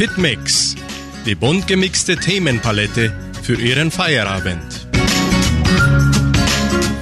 Hitmix, die bunt gemixte Themenpalette für Ihren Feierabend.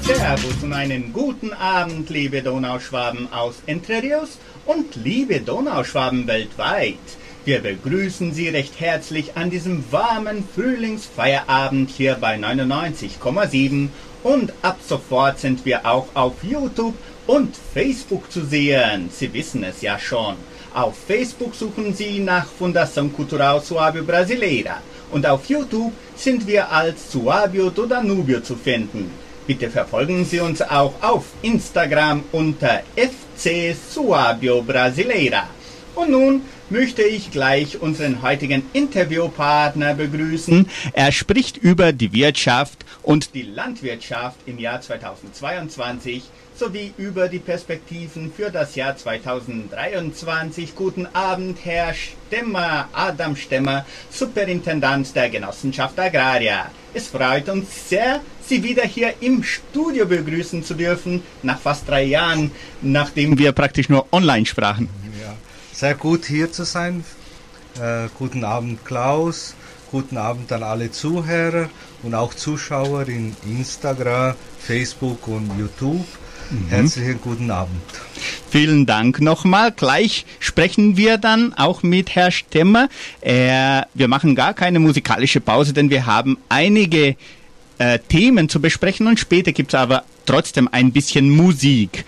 Servus und einen guten Abend, liebe Donauschwaben aus Entre Rios und liebe Donauschwaben weltweit. Wir begrüßen Sie recht herzlich an diesem warmen Frühlingsfeierabend hier bei 99,7 und ab sofort sind wir auch auf YouTube und Facebook zu sehen. Sie wissen es ja schon. Auf Facebook suchen Sie nach Fundação Cultural Suábio Brasileira und auf YouTube sind wir als Suábio do Danubio zu finden. Bitte verfolgen Sie uns auch auf Instagram unter FC Suábio Brasileira. Und nun möchte ich gleich unseren heutigen Interviewpartner begrüßen. Er spricht über die Wirtschaft und die Landwirtschaft im Jahr 2022 sowie über die Perspektiven für das Jahr 2023. Guten Abend, Herr Stemmer, Adam Stemmer, Superintendent der Genossenschaft Agraria. Es freut uns sehr, Sie wieder hier im Studio begrüßen zu dürfen, nach fast drei Jahren, nachdem wir praktisch nur online sprachen. Ja, sehr gut hier zu sein. Äh, guten Abend, Klaus. Guten Abend an alle Zuhörer und auch Zuschauer in Instagram, Facebook und YouTube. Mhm. Herzlichen guten Abend. Vielen Dank nochmal. Gleich sprechen wir dann auch mit Herrn Stemmer. Äh, wir machen gar keine musikalische Pause, denn wir haben einige äh, Themen zu besprechen und später gibt es aber trotzdem ein bisschen Musik.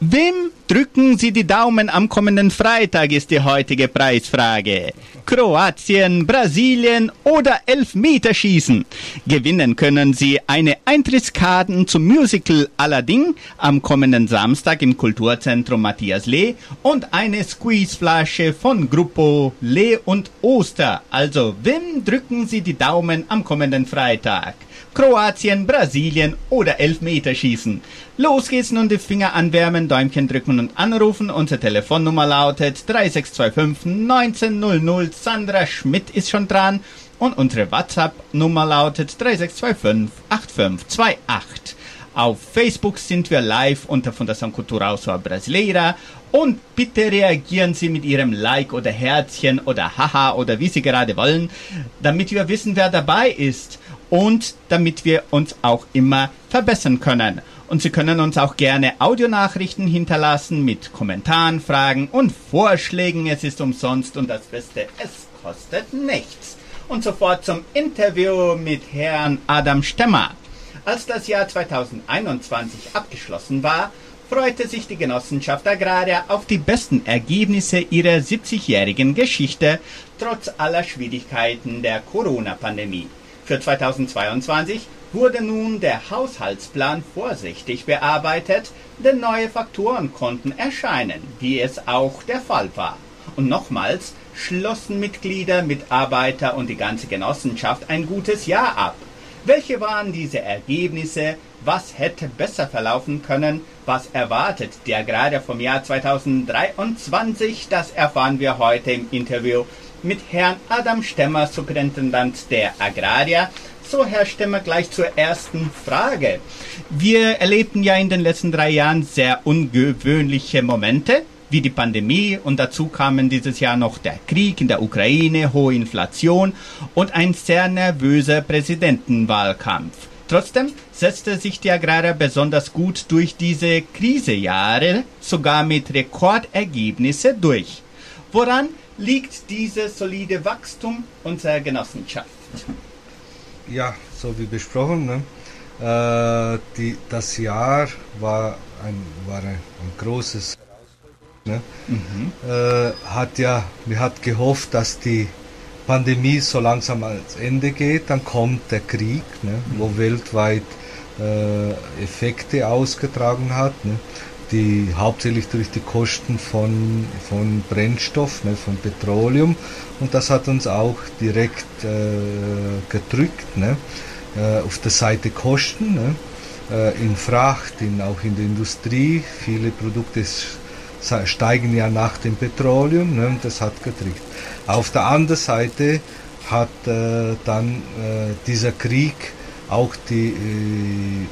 Wem drücken Sie die Daumen am kommenden Freitag, ist die heutige Preisfrage. Kroatien, Brasilien oder Elfmeterschießen. Gewinnen können Sie eine Eintrittskarten zum Musical Aladdin am kommenden Samstag im Kulturzentrum Matthias Lee und eine Squeezeflasche von Gruppo Lee und Oster. Also, wem drücken Sie die Daumen am kommenden Freitag? Kroatien, Brasilien oder Elfmeterschießen. Los geht's nun die Finger anwärmen, Däumchen drücken und anrufen. Unsere Telefonnummer lautet 3625 1900. Sandra Schmidt ist schon dran. Und unsere WhatsApp-Nummer lautet 3625 8528. Auf Facebook sind wir live unter Fundação Cultural Sua Brasileira. Und bitte reagieren Sie mit Ihrem Like oder Herzchen oder Haha oder wie Sie gerade wollen, damit wir wissen, wer dabei ist und damit wir uns auch immer verbessern können. Und Sie können uns auch gerne Audionachrichten hinterlassen mit Kommentaren, Fragen und Vorschlägen. Es ist umsonst und das Beste, es kostet nichts. Und sofort zum Interview mit Herrn Adam Stemmer. Als das Jahr 2021 abgeschlossen war, freute sich die Genossenschaft Agraria auf die besten Ergebnisse ihrer 70-jährigen Geschichte, trotz aller Schwierigkeiten der Corona-Pandemie. Für 2022 wurde nun der Haushaltsplan vorsichtig bearbeitet, denn neue Faktoren konnten erscheinen, wie es auch der Fall war. Und nochmals schlossen Mitglieder, Mitarbeiter und die ganze Genossenschaft ein gutes Jahr ab. Welche waren diese Ergebnisse? Was hätte besser verlaufen können? Was erwartet der Agrarier vom Jahr 2023? Das erfahren wir heute im Interview mit Herrn Adam Stemmer, Superintendent der Agraria. So, Herr Stemmer, gleich zur ersten Frage. Wir erlebten ja in den letzten drei Jahren sehr ungewöhnliche Momente, wie die Pandemie und dazu kamen dieses Jahr noch der Krieg in der Ukraine, hohe Inflation und ein sehr nervöser Präsidentenwahlkampf. Trotzdem setzte sich die Agrarer besonders gut durch diese Krisejahre, sogar mit Rekordergebnisse durch. Woran liegt dieses solide Wachstum unserer Genossenschaft? Ja, so wie besprochen, ne? äh, die, das Jahr war ein, war ein, ein großes ne? Mhm. Äh, hat ja, wir hat gehofft, dass die Pandemie so langsam ans Ende geht, dann kommt der Krieg, ne? Mhm. wo weltweit äh, Effekte ausgetragen hat. Ne? Die hauptsächlich durch die Kosten von, von Brennstoff, ne, von Petroleum. Und das hat uns auch direkt äh, gedrückt. Ne, äh, auf der Seite Kosten, ne, äh, in Fracht, in, auch in der Industrie. Viele Produkte steigen ja nach dem Petroleum ne, und das hat gedrückt. Auf der anderen Seite hat äh, dann äh, dieser Krieg auch die, äh,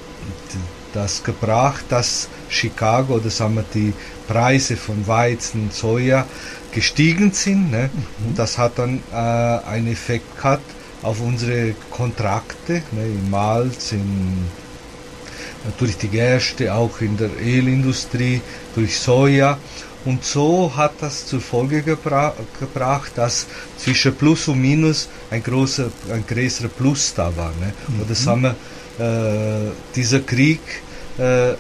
die das gebracht, dass Chicago oder sagen wir die Preise von Weizen, Soja gestiegen sind. Ne? Mhm. Und das hat dann äh, einen Effekt gehabt auf unsere Kontrakte ne? in Malz, in durch die Gerste, auch in der Ölindustrie, durch Soja. Und so hat das zur Folge gebra gebracht, dass zwischen Plus und Minus ein großer, ein größerer Plus da war. Ne? Mhm. Und das haben wir, dieser Krieg äh,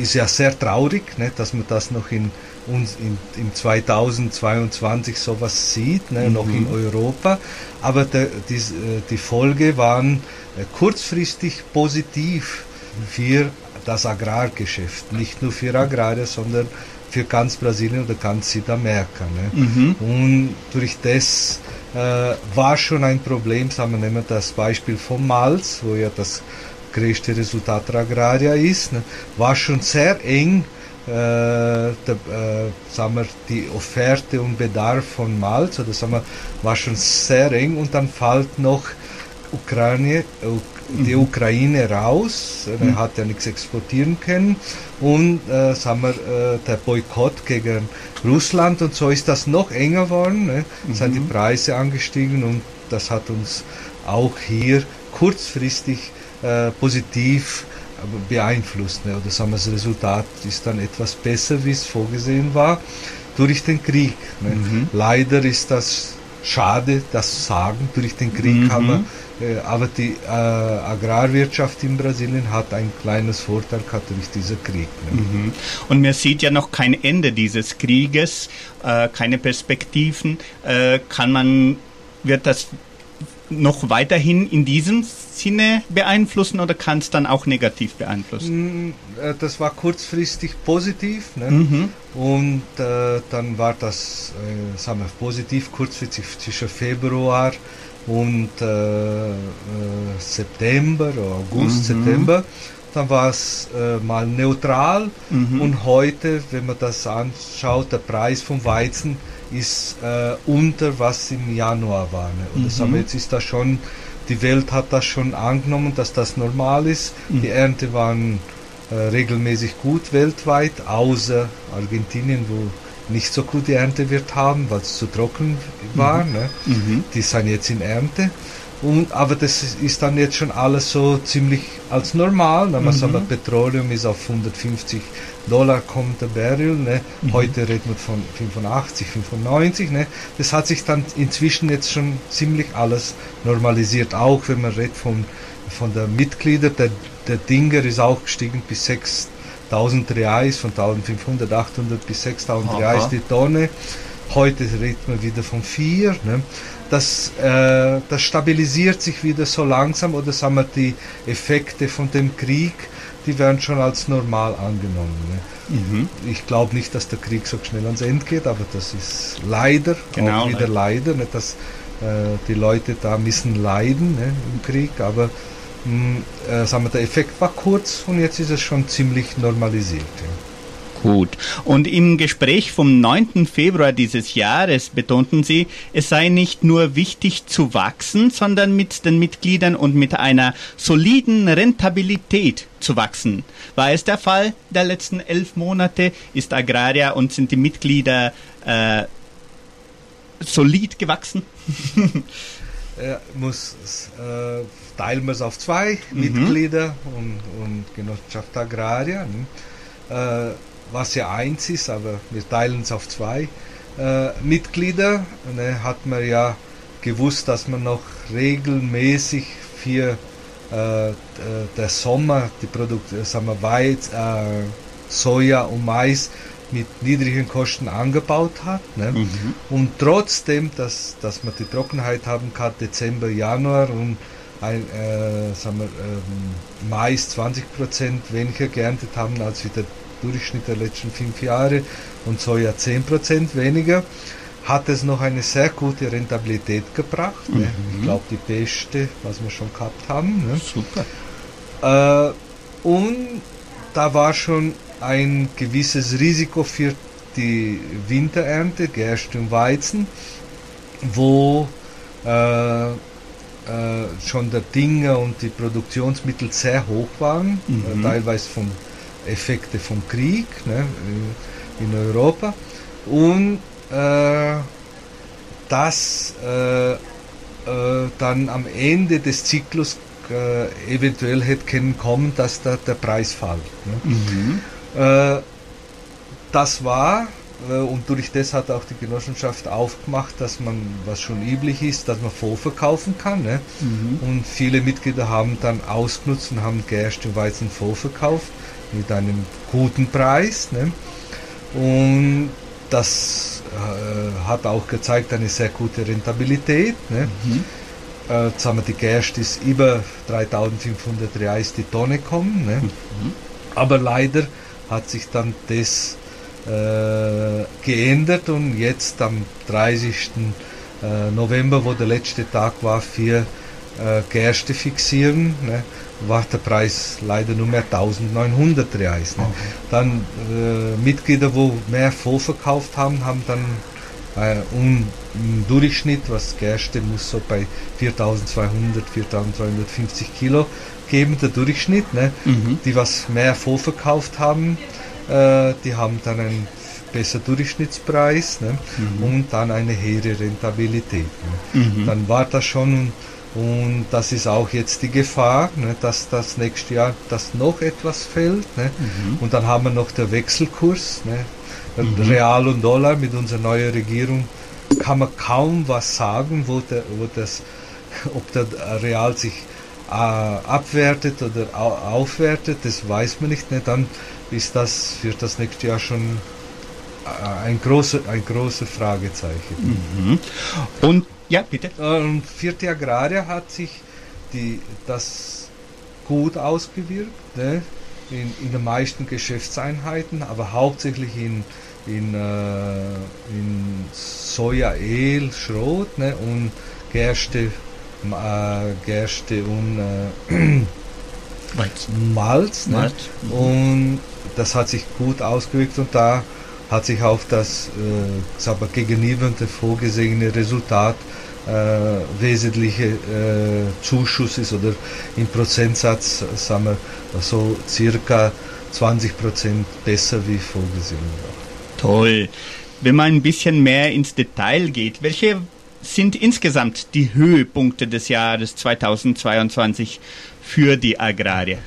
ist ja sehr traurig, ne? dass man das noch in uns in, in 2022 sowas sieht, ne? Mhm. noch in Europa. Aber der, die, äh, die Folge waren äh, kurzfristig positiv für das Agrargeschäft. Nicht nur für Agrare, sondern für ganz Brasilien oder ganz Südamerika. Ne? Mhm. Und durch das äh, war schon ein Problem, sagen wir, nehmen wir das Beispiel vom Malz, wo ja das größte Resultat der Agraria ist, ne? war schon sehr eng äh, der, äh, sagen wir, die Offerte und Bedarf von Malz, oder sagen wir, war schon sehr eng und dann fällt noch Ukraine, die mhm. Ukraine raus, er mhm. hat ja nichts exportieren können und äh, sagen wir, äh, der Boykott gegen Russland und so ist das noch enger geworden, ne? mhm. sind die Preise angestiegen und das hat uns auch hier kurzfristig äh, positiv äh, beeinflusst. Ne? Oder sagen wir, das Resultat ist dann etwas besser, wie es vorgesehen war, durch den Krieg. Ne? Mhm. Leider ist das schade, das zu sagen, durch den Krieg mhm. haben wir aber die äh, Agrarwirtschaft in Brasilien hat ein kleines Vorteil gehabt durch diesen Krieg. Ne? Mhm. Und man sieht ja noch kein Ende dieses Krieges, äh, keine Perspektiven. Äh, kann man, wird das noch weiterhin in diesem Sinne beeinflussen oder kann es dann auch negativ beeinflussen? Mm, äh, das war kurzfristig positiv ne? mhm. und äh, dann war das äh, sagen wir, positiv kurzfristig zwischen Februar und äh, äh, September, August, mhm. September. Dann war es äh, mal neutral mhm. und heute, wenn man das anschaut, der Preis vom Weizen ist äh, unter was im Januar war. Ne? Und mhm. das jetzt ist das schon, die Welt hat das schon angenommen, dass das normal ist. Mhm. Die Ernte waren äh, regelmäßig gut weltweit, außer Argentinien, wo nicht so gute Ernte wird haben, weil es zu trocken war. Mhm. Ne? Mhm. Die sind jetzt in Ernte. Und, aber das ist dann jetzt schon alles so ziemlich als normal. Ne? Mhm. Aber Petroleum ist auf 150 Dollar kommt der Barrel. Ne? Mhm. Heute redet man von 85, 95. Ne? Das hat sich dann inzwischen jetzt schon ziemlich alles normalisiert. Auch wenn man redet von, von der Mitglieder, der, der Dinger ist auch gestiegen bis 6 1000 Reais, von 1500, 800 bis 6000 Aha. Reais die Tonne. Heute redet man wieder von 4. Ne? Das, äh, das stabilisiert sich wieder so langsam oder sagen wir die Effekte von dem Krieg, die werden schon als normal angenommen. Ne? Mhm. Ich glaube nicht, dass der Krieg so schnell ans Ende geht, aber das ist leider, genau, auch wieder ne? leider, nicht, dass äh, die Leute da müssen leiden ne, im Krieg, aber äh, sagen wir, der Effekt war kurz und jetzt ist es schon ziemlich normalisiert. Ja. Gut. Und im Gespräch vom 9. Februar dieses Jahres betonten Sie, es sei nicht nur wichtig zu wachsen, sondern mit den Mitgliedern und mit einer soliden Rentabilität zu wachsen. War es der Fall der letzten elf Monate? Ist Agraria und sind die Mitglieder äh, solid gewachsen? er muss äh, teilen wir es auf zwei mhm. Mitglieder und, und Genossenschaft Agraria, ne? äh, was ja eins ist, aber wir teilen es auf zwei äh, Mitglieder. Ne? Hat man ja gewusst, dass man noch regelmäßig für äh, der Sommer die Produkte, sagen wir Weiz, äh, Soja und Mais mit niedrigen Kosten angebaut hat. Ne? Mhm. Und trotzdem, dass, dass man die Trockenheit haben kann, Dezember, Januar und ein, äh, sagen wir, ähm, Mais 20% weniger geerntet haben als wie der Durchschnitt der letzten fünf Jahre und Soja 10% weniger, hat es noch eine sehr gute Rentabilität gebracht. Ne? Mhm. Ne? Ich glaube, die beste, was wir schon gehabt haben. Ne? Super. Äh, und da war schon ein gewisses Risiko für die Winterernte, Gerste und Weizen, wo äh, äh, schon der Dinge und die Produktionsmittel sehr hoch waren, mhm. äh, teilweise vom Effekte vom Krieg ne, in Europa. Und äh, dass äh, äh, dann am Ende des Zyklus äh, eventuell hätte können kommen, dass da der Preis fällt. Ne? Mhm. Äh, das war äh, und durch das hat auch die Genossenschaft aufgemacht, dass man, was schon üblich ist, dass man vorverkaufen kann. Ne? Mhm. Und viele Mitglieder haben dann ausgenutzt und haben Gerste und Weizen vorverkauft mit einem guten Preis. Ne? Und das äh, hat auch gezeigt eine sehr gute Rentabilität. Ne? Mhm. Äh, jetzt haben wir die Gerste ist über 3500 Reais die Tonne kommen. Ne? Mhm. Aber leider hat sich dann das äh, geändert und jetzt am 30. Äh, November, wo der letzte Tag war, für äh, Gerste fixieren, ne, war der Preis leider nur mehr 1900 Reais. Ne. Okay. Dann äh, Mitglieder, wo mehr vorverkauft haben, haben dann äh, um, im Durchschnitt, was Gerste muss so bei 4200, 4250 Kilo geben, der Durchschnitt. Ne, mhm. Die, was mehr vorverkauft haben, äh, die haben dann einen besseren Durchschnittspreis ne? Mhm. und dann eine höhere Rentabilität. Ne? Mhm. Dann war das schon und das ist auch jetzt die Gefahr, ne, dass das nächste Jahr das noch etwas fällt. Ne? Mhm. Und dann haben wir noch den Wechselkurs. Ne? Mhm. Real und Dollar mit unserer neuen Regierung kann man kaum was sagen, wo, der, wo das, ob der Real sich äh, abwertet oder aufwertet, das weiß man nicht. Ne? Dann ist das für das nächste Jahr schon äh, ein großes ein große Fragezeichen. Mhm. Und ja, bitte. Und vierte Agraria hat sich die, das gut ausgewirkt ne? in, in den meisten Geschäftseinheiten, aber hauptsächlich in, in, äh, in Soja, El, Schrot ne? und Gerste, äh, Gerste und äh, Malz. Ne? Malz. Mhm. Und das hat sich gut ausgewirkt und da hat sich auch das äh, gegenüber dem vorgesehene Resultat äh, wesentliche äh, Zuschusses oder im Prozentsatz sagen wir so circa 20 Prozent besser wie vorgesehen war. Toll. Wenn man ein bisschen mehr ins Detail geht, welche sind insgesamt die Höhepunkte des Jahres 2022 für die Agrarier?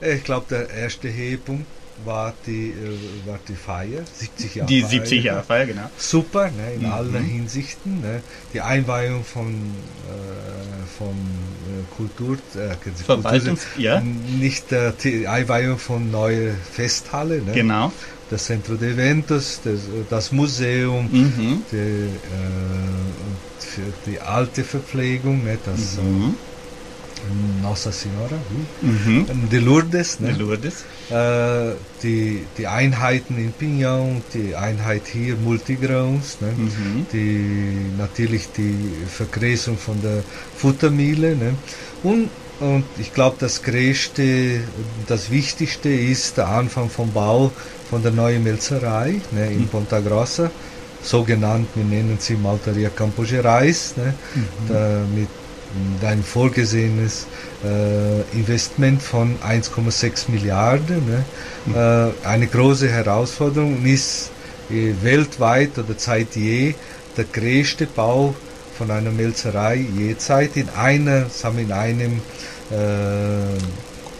Ich glaube, der erste Höhepunkt war die, äh, war die Feier, 70 Jahre Die 70 Jahre Feier, genau. Super, ne, in mhm. aller Hinsichten. Ne. Die Einweihung von, äh, von äh, Kultur, äh, Verwaltungs, Kultur, ja. Nicht äh, die Einweihung von neue Festhalle. Ne. Genau. Das Centro de Eventos, das, das Museum, mhm. die, äh, die alte Verpflegung, ne, das mhm. Nossa Senhora, mhm. de Lourdes, ne? de Lourdes. Äh, die, die Einheiten in Pinhão, die Einheit hier Multigrauns, ne? Mhm. die, natürlich die Vergräsung von der Futtermühle. Ne? Und, und ich glaube, das Größte, das Wichtigste ist der Anfang vom Bau von der neuen Melzerei ne? in mhm. Ponta Grossa so genannt, wir nennen sie Maltaria Campo Gerais, ne, mhm. da, mit ein vorgesehenes äh, Investment von 1,6 Milliarden. Ne? Mhm. Äh, eine große Herausforderung ist äh, weltweit oder seit je der größte Bau von einer Melzerei jezeit in einer, sagen wir in einem äh,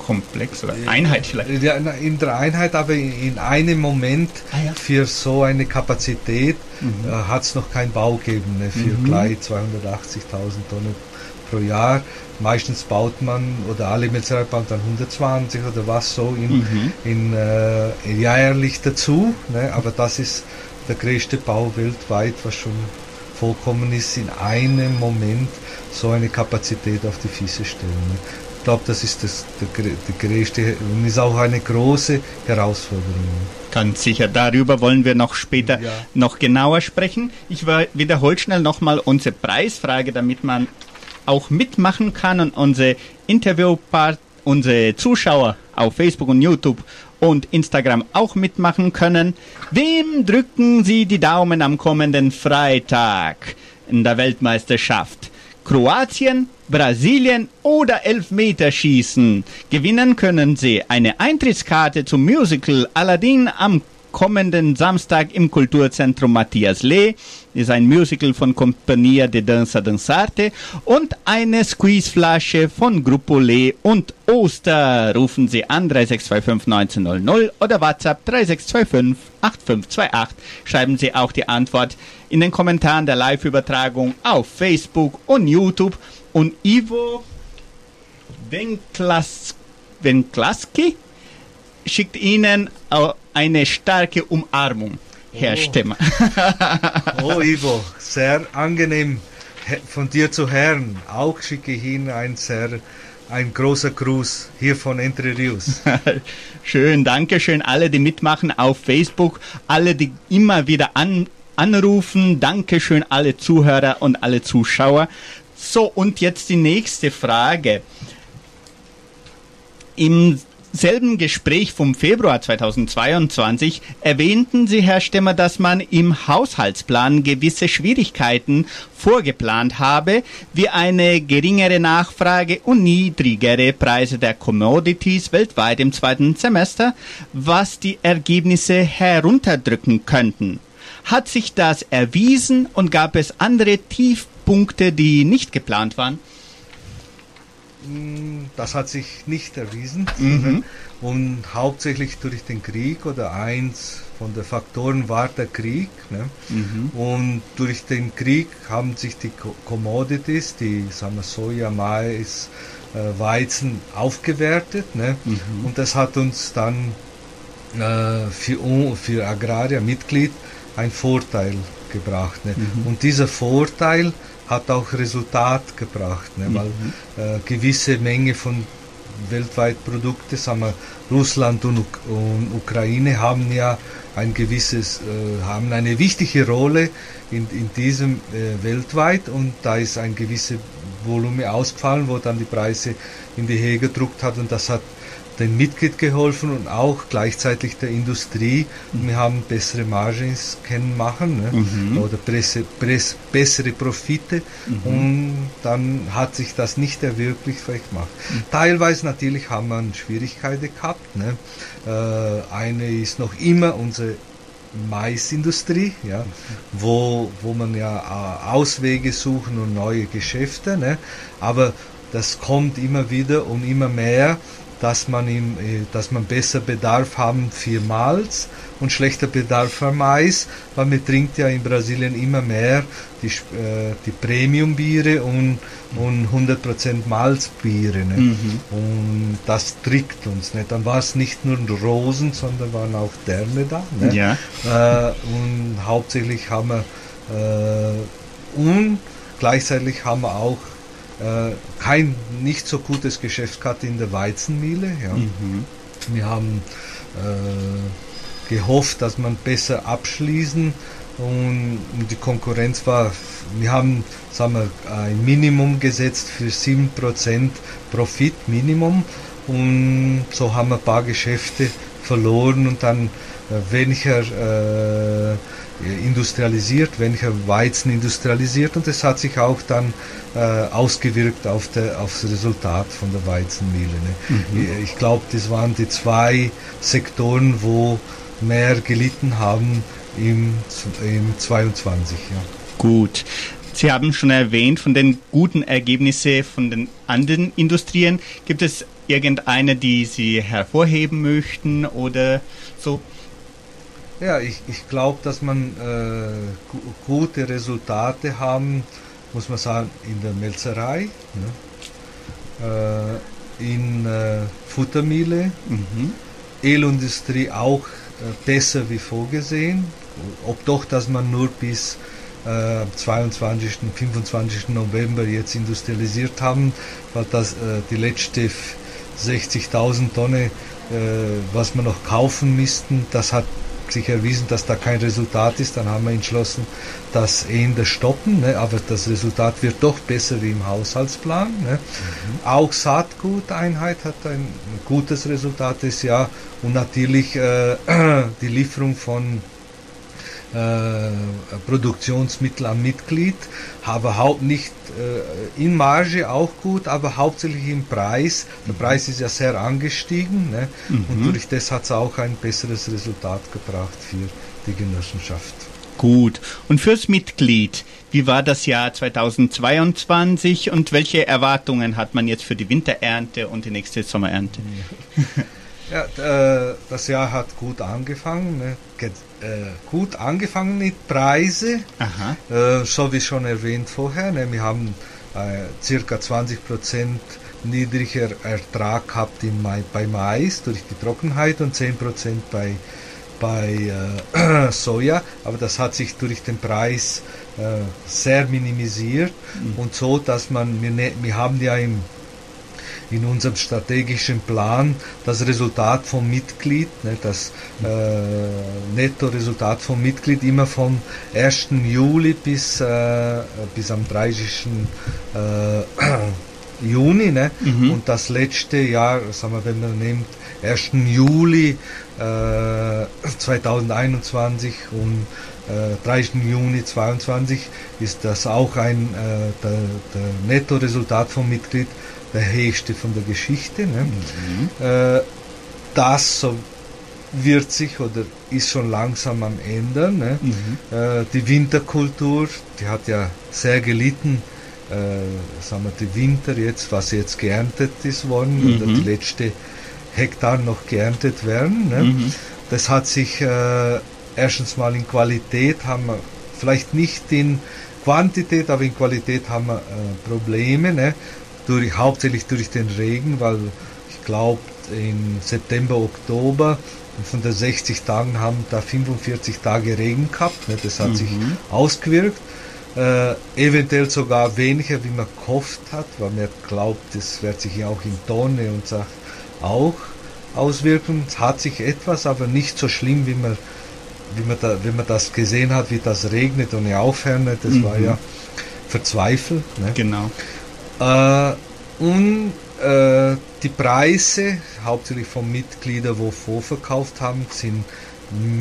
Komplex oder Einheit vielleicht? Ja, in der Einheit, aber in einem Moment ah, ja. für so eine Kapazität mhm. äh, hat es noch keinen Bau gegeben, ne, für mhm. gleich 280.000 Tonnen pro Jahr. Meistens baut man oder alle Metzgerei bauen dann 120 oder was so in, mhm. in, äh, jährlich dazu. Ne? Aber das ist der größte Bau weltweit, was schon vollkommen ist, in einem Moment so eine Kapazität auf die Füße stellen. Ne? Ich glaube, das ist das, der, der größte und ist auch eine große Herausforderung. Ganz sicher. Darüber wollen wir noch später ja. noch genauer sprechen. Ich wiederhole schnell nochmal unsere Preisfrage, damit man auch mitmachen kann und unsere Interviewpart, unsere Zuschauer auf Facebook und YouTube und Instagram auch mitmachen können. Wem drücken Sie die Daumen am kommenden Freitag in der Weltmeisterschaft? Kroatien, Brasilien oder Elfmeterschießen. Gewinnen können Sie eine Eintrittskarte zum Musical Aladdin am kommenden Samstag im Kulturzentrum Matthias Lee. Ist ein Musical von Compagnia de Danza Danzarte und eine Squeezeflasche von Gruppo Lee und Oster. Rufen Sie an 3625 1900 oder WhatsApp 3625 8528. Schreiben Sie auch die Antwort in den Kommentaren der Live-Übertragung auf Facebook und YouTube. Und Ivo Wenklas Wenklaski schickt Ihnen eine starke Umarmung, Herr oh. Stemmer. oh, Ivo, sehr angenehm von dir zu hören. Auch schicke ich Ihnen ein sehr ein großer Gruß hier von Entre Rios. schön, danke schön alle, die mitmachen auf Facebook, alle, die immer wieder an, anrufen. Danke schön alle Zuhörer und alle Zuschauer. So, und jetzt die nächste Frage. Im selben Gespräch vom Februar 2022 erwähnten Sie, Herr Stemmer, dass man im Haushaltsplan gewisse Schwierigkeiten vorgeplant habe, wie eine geringere Nachfrage und niedrigere Preise der Commodities weltweit im zweiten Semester, was die Ergebnisse herunterdrücken könnten. Hat sich das erwiesen und gab es andere Tiefpunkte, die nicht geplant waren? Hm, das hat sich nicht erwiesen. Mhm. Und hauptsächlich durch den Krieg oder eins von den Faktoren war der Krieg. Ne? Mhm. Und durch den Krieg haben sich die Commodities, die sagen wir, Soja, Mais, äh, Weizen aufgewertet. Ne? Mhm. Und das hat uns dann äh, für, für Agrarier, Mitglied, einen Vorteil gebracht. Ne? Mhm. Und dieser Vorteil hat auch Resultat gebracht, ne? weil mhm. äh, gewisse Menge von weltweit Produkte, sagen wir, Russland und, und, Ukraine haben ja ein gewisses, äh, haben eine wichtige Rolle in, in diesem äh, weltweit und da ist ein gewisses Volumen ausgefallen, wo dann die Preise in die Höhe gedruckt hat und das hat den Mitglied geholfen und auch gleichzeitig der Industrie. Mhm. Wir haben bessere Margins können machen ne? mhm. oder presse, presse, bessere Profite mhm. und dann hat sich das nicht erwirklicht gemacht. Mhm. Teilweise natürlich haben wir Schwierigkeiten gehabt. Ne? Äh, eine ist noch immer unsere Maisindustrie, ja, wo, wo man ja äh, Auswege suchen und neue Geschäfte, ne? aber das kommt immer wieder und immer mehr dass man, ihm, äh, dass man besser Bedarf haben für Malz und schlechter Bedarf für Mais, weil man trinkt ja in Brasilien immer mehr die, äh, die Premium-Biere und, und 100% Malzbiere. Ne? Mhm. Und das trickt uns. Ne? Dann war es nicht nur Rosen, sondern waren auch Derne da. Ne? Ja. Äh, und hauptsächlich haben wir äh, und gleichzeitig haben wir auch kein nicht so gutes Geschäft gehabt in der Weizenmühle. Ja. Mhm. Wir haben äh, gehofft, dass man besser abschließen und die Konkurrenz war, wir haben sagen wir, ein Minimum gesetzt für 7% Profit, Minimum und so haben wir ein paar Geschäfte verloren und dann äh, weniger äh, industrialisiert, weniger Weizen industrialisiert und es hat sich auch dann äh, ausgewirkt auf, der, auf das Resultat von der Weizenmühle. Ne? Mhm. Ich glaube, das waren die zwei Sektoren, wo mehr gelitten haben im, im 22. Ja. Gut. Sie haben schon erwähnt von den guten Ergebnissen von den anderen Industrien. Gibt es irgendeine, die Sie hervorheben möchten oder so? Ja, ich, ich glaube, dass man äh, gute Resultate haben, muss man sagen, in der Melzerei, ne? äh, in äh, Futtermühle, mhm. Ölindustrie auch äh, besser wie vorgesehen, ob doch, dass man nur bis äh, 22. 25. November jetzt industrialisiert haben, weil das äh, die letzte 60.000 Tonnen, äh, was wir noch kaufen müssten, das hat sich erwiesen, dass da kein Resultat ist, dann haben wir entschlossen, das eher stoppen. Ne? Aber das Resultat wird doch besser wie im Haushaltsplan. Ne? Mhm. Auch Saatguteinheit hat ein gutes Resultat das Jahr und natürlich äh, die Lieferung von Produktionsmittel am Mitglied, aber haupt nicht äh, in Marge auch gut, aber hauptsächlich im Preis. Der Preis ist ja sehr angestiegen ne? Mhm. und durch das hat es auch ein besseres Resultat gebracht für die Genossenschaft. Gut. Und fürs Mitglied, wie war das Jahr 2022 und welche Erwartungen hat man jetzt für die Winterernte und die nächste Sommerernte? Ja, äh, das Jahr hat gut angefangen. Ne? Äh, gut angefangen mit Preise, äh, so wie schon erwähnt vorher. Ne? Wir haben äh, circa 20 Prozent niedriger Ertrag gehabt im Mai, bei Mais durch die Trockenheit und 10 Prozent bei, bei äh, Soja. Aber das hat sich durch den Preis äh, sehr minimisiert mhm. und so, dass man, wir, ne, wir haben ja im in unserem strategischen Plan das Resultat vom Mitglied, ne, das äh, Netto-Resultat vom Mitglied immer vom 1. Juli bis, äh, bis am 30. Äh, Juni. Ne? Mhm. Und das letzte Jahr, sagen wir, wenn man nimmt, 1. Juli äh, 2021 und 30. Äh, Juni 2022 ist das auch ein äh, der, der Netto-Resultat vom Mitglied der höchste von der Geschichte. Ne? Mhm. Äh, das so wird sich oder ist schon langsam am ändern. Ne? Mhm. Äh, die Winterkultur, die hat ja sehr gelitten. Äh, sagen wir, die Winter jetzt, was jetzt geerntet ist worden mhm. oder die letzte Hektar noch geerntet werden. Ne? Mhm. Das hat sich äh, erstens mal in Qualität haben wir vielleicht nicht in Quantität, aber in Qualität haben wir äh, Probleme. Ne? Durch, hauptsächlich durch den Regen, weil ich glaube, im September, Oktober von den 60 Tagen haben da 45 Tage Regen gehabt. Ne? Das hat mhm. sich ausgewirkt. Äh, eventuell sogar weniger, wie man gehofft hat, weil man glaubt, das wird sich ja auch in Tonne und Sach auch auswirken. Es hat sich etwas, aber nicht so schlimm, wie man, wie man, da, wie man das gesehen hat, wie das regnet und aufhört. Das mhm. war ja verzweifelt. Ne? Genau. Äh, und äh, die Preise, hauptsächlich von Mitgliedern, wo vorverkauft haben, sind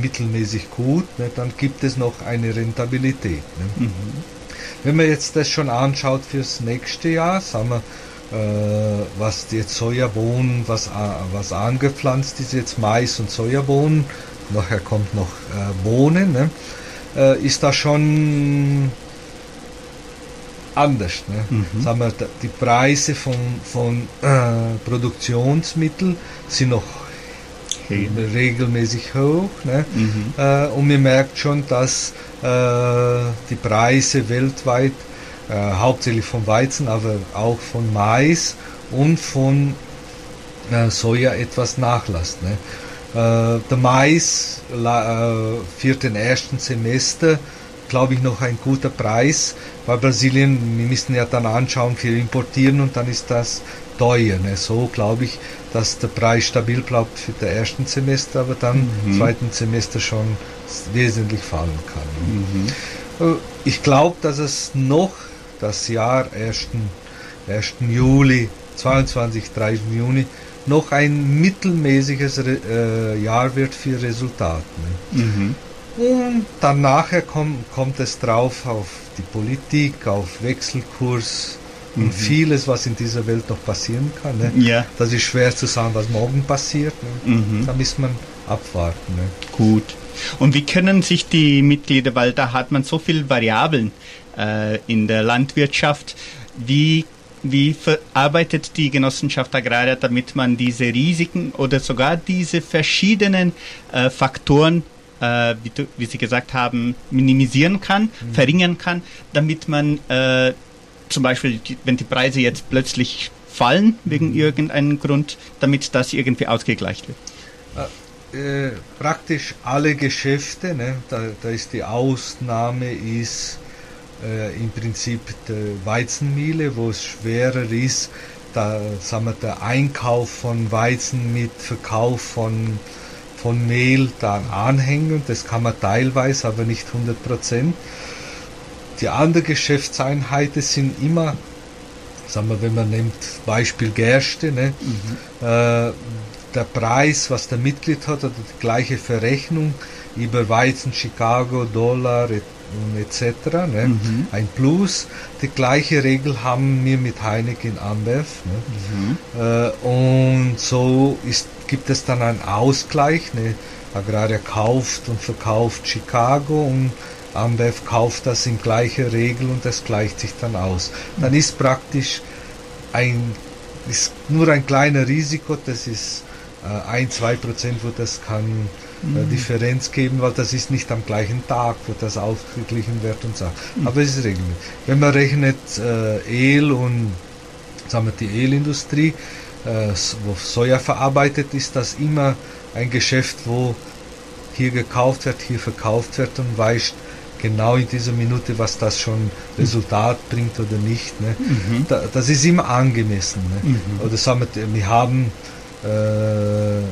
mittelmäßig gut. Ne? Dann gibt es noch eine Rentabilität. Ne? Mhm. Wenn man jetzt das schon anschaut fürs nächste Jahr, sagen wir, äh, was jetzt Sojabohnen, was, was angepflanzt ist, jetzt Mais und Sojabohnen, nachher kommt noch äh, Bohnen, ne? Äh, ist da schon anders. Ne? Mhm. Sagen wir, die Preise von, von äh, Produktionsmitteln sind noch okay. regelmäßig hoch. Ne? Mhm. Äh, und man merkt schon, dass äh, die Preise weltweit, äh, hauptsächlich von Weizen, aber auch von Mais und von äh, Soja etwas nachlässt. Ne? Äh, der Mais für den ersten Semester glaube ich, noch ein guter Preis, weil Brasilien, wir müssen ja dann anschauen, für importieren und dann ist das teuer. Ne? So glaube ich, dass der Preis stabil bleibt für das erste Semester, aber dann im mhm. zweiten Semester schon wesentlich fallen kann. Mhm. Äh, ich glaube, dass es noch das Jahr 1. 1. Juli 22, 30. Juni noch ein mittelmäßiges äh, Jahr wird für Resultate. Ne? Mhm. Und dann nachher kommt, kommt es drauf auf die Politik, auf Wechselkurs und mhm. vieles, was in dieser Welt noch passieren kann. Ne? Ja. Das ist schwer zu sagen, was morgen passiert. Ne? Mhm. Da muss man abwarten. Ne? Gut. Und wie können sich die Mitglieder, weil da hat man so viele Variablen äh, in der Landwirtschaft, wie wie verarbeitet die Genossenschaft Agraria, damit man diese Risiken oder sogar diese verschiedenen äh, Faktoren äh, wie, du, wie, Sie gesagt haben, minimisieren kann, mhm. verringern kann, damit man äh, zum Beispiel, wenn die Preise jetzt plötzlich fallen wegen mhm. irgendeinem Grund, damit das irgendwie ausgegleicht wird. Äh, äh, praktisch alle Geschäfte, ne, da, da ist die Ausnahme ist äh, im Prinzip die Weizenmühle, wo es schwerer ist, da sagen wir, der Einkauf von Weizen mit Verkauf von von Mehl dann anhängen. Das kann man teilweise, aber nicht 100 Prozent. Die anderen Geschäftseinheiten sind immer, sagen wir, wenn man nimmt Beispiel Gerste, ne, mhm. äh, der Preis, was der Mitglied hat, oder die gleiche Verrechnung, über Weizen, Chicago, Dollar etc. Ne? Mhm. Ein Plus. Die gleiche Regel haben wir mit Heineken Ambev. Ne? Mhm. Äh, und so ist, gibt es dann einen Ausgleich. Ne? Agraria kauft und verkauft Chicago und Ambev kauft das in gleicher Regel und das gleicht sich dann aus. Dann ist praktisch ein, ist nur ein kleiner Risiko, das ist äh, ein, zwei Prozent, wo das kann äh, mhm. Differenz geben, weil das ist nicht am gleichen Tag, wo das ausgeglichen wird und so. Mhm. Aber es ist regelmäßig. Wenn man rechnet äh, El und sagen wir, die Ölindustrie, wo Soja verarbeitet, ist das immer ein Geschäft, wo hier gekauft wird, hier verkauft wird und weiß genau in dieser Minute, was das schon Resultat bringt oder nicht. Ne? Mhm. Da, das ist immer angemessen. Ne? Mhm. Oder sagen wir, wir haben äh, äh,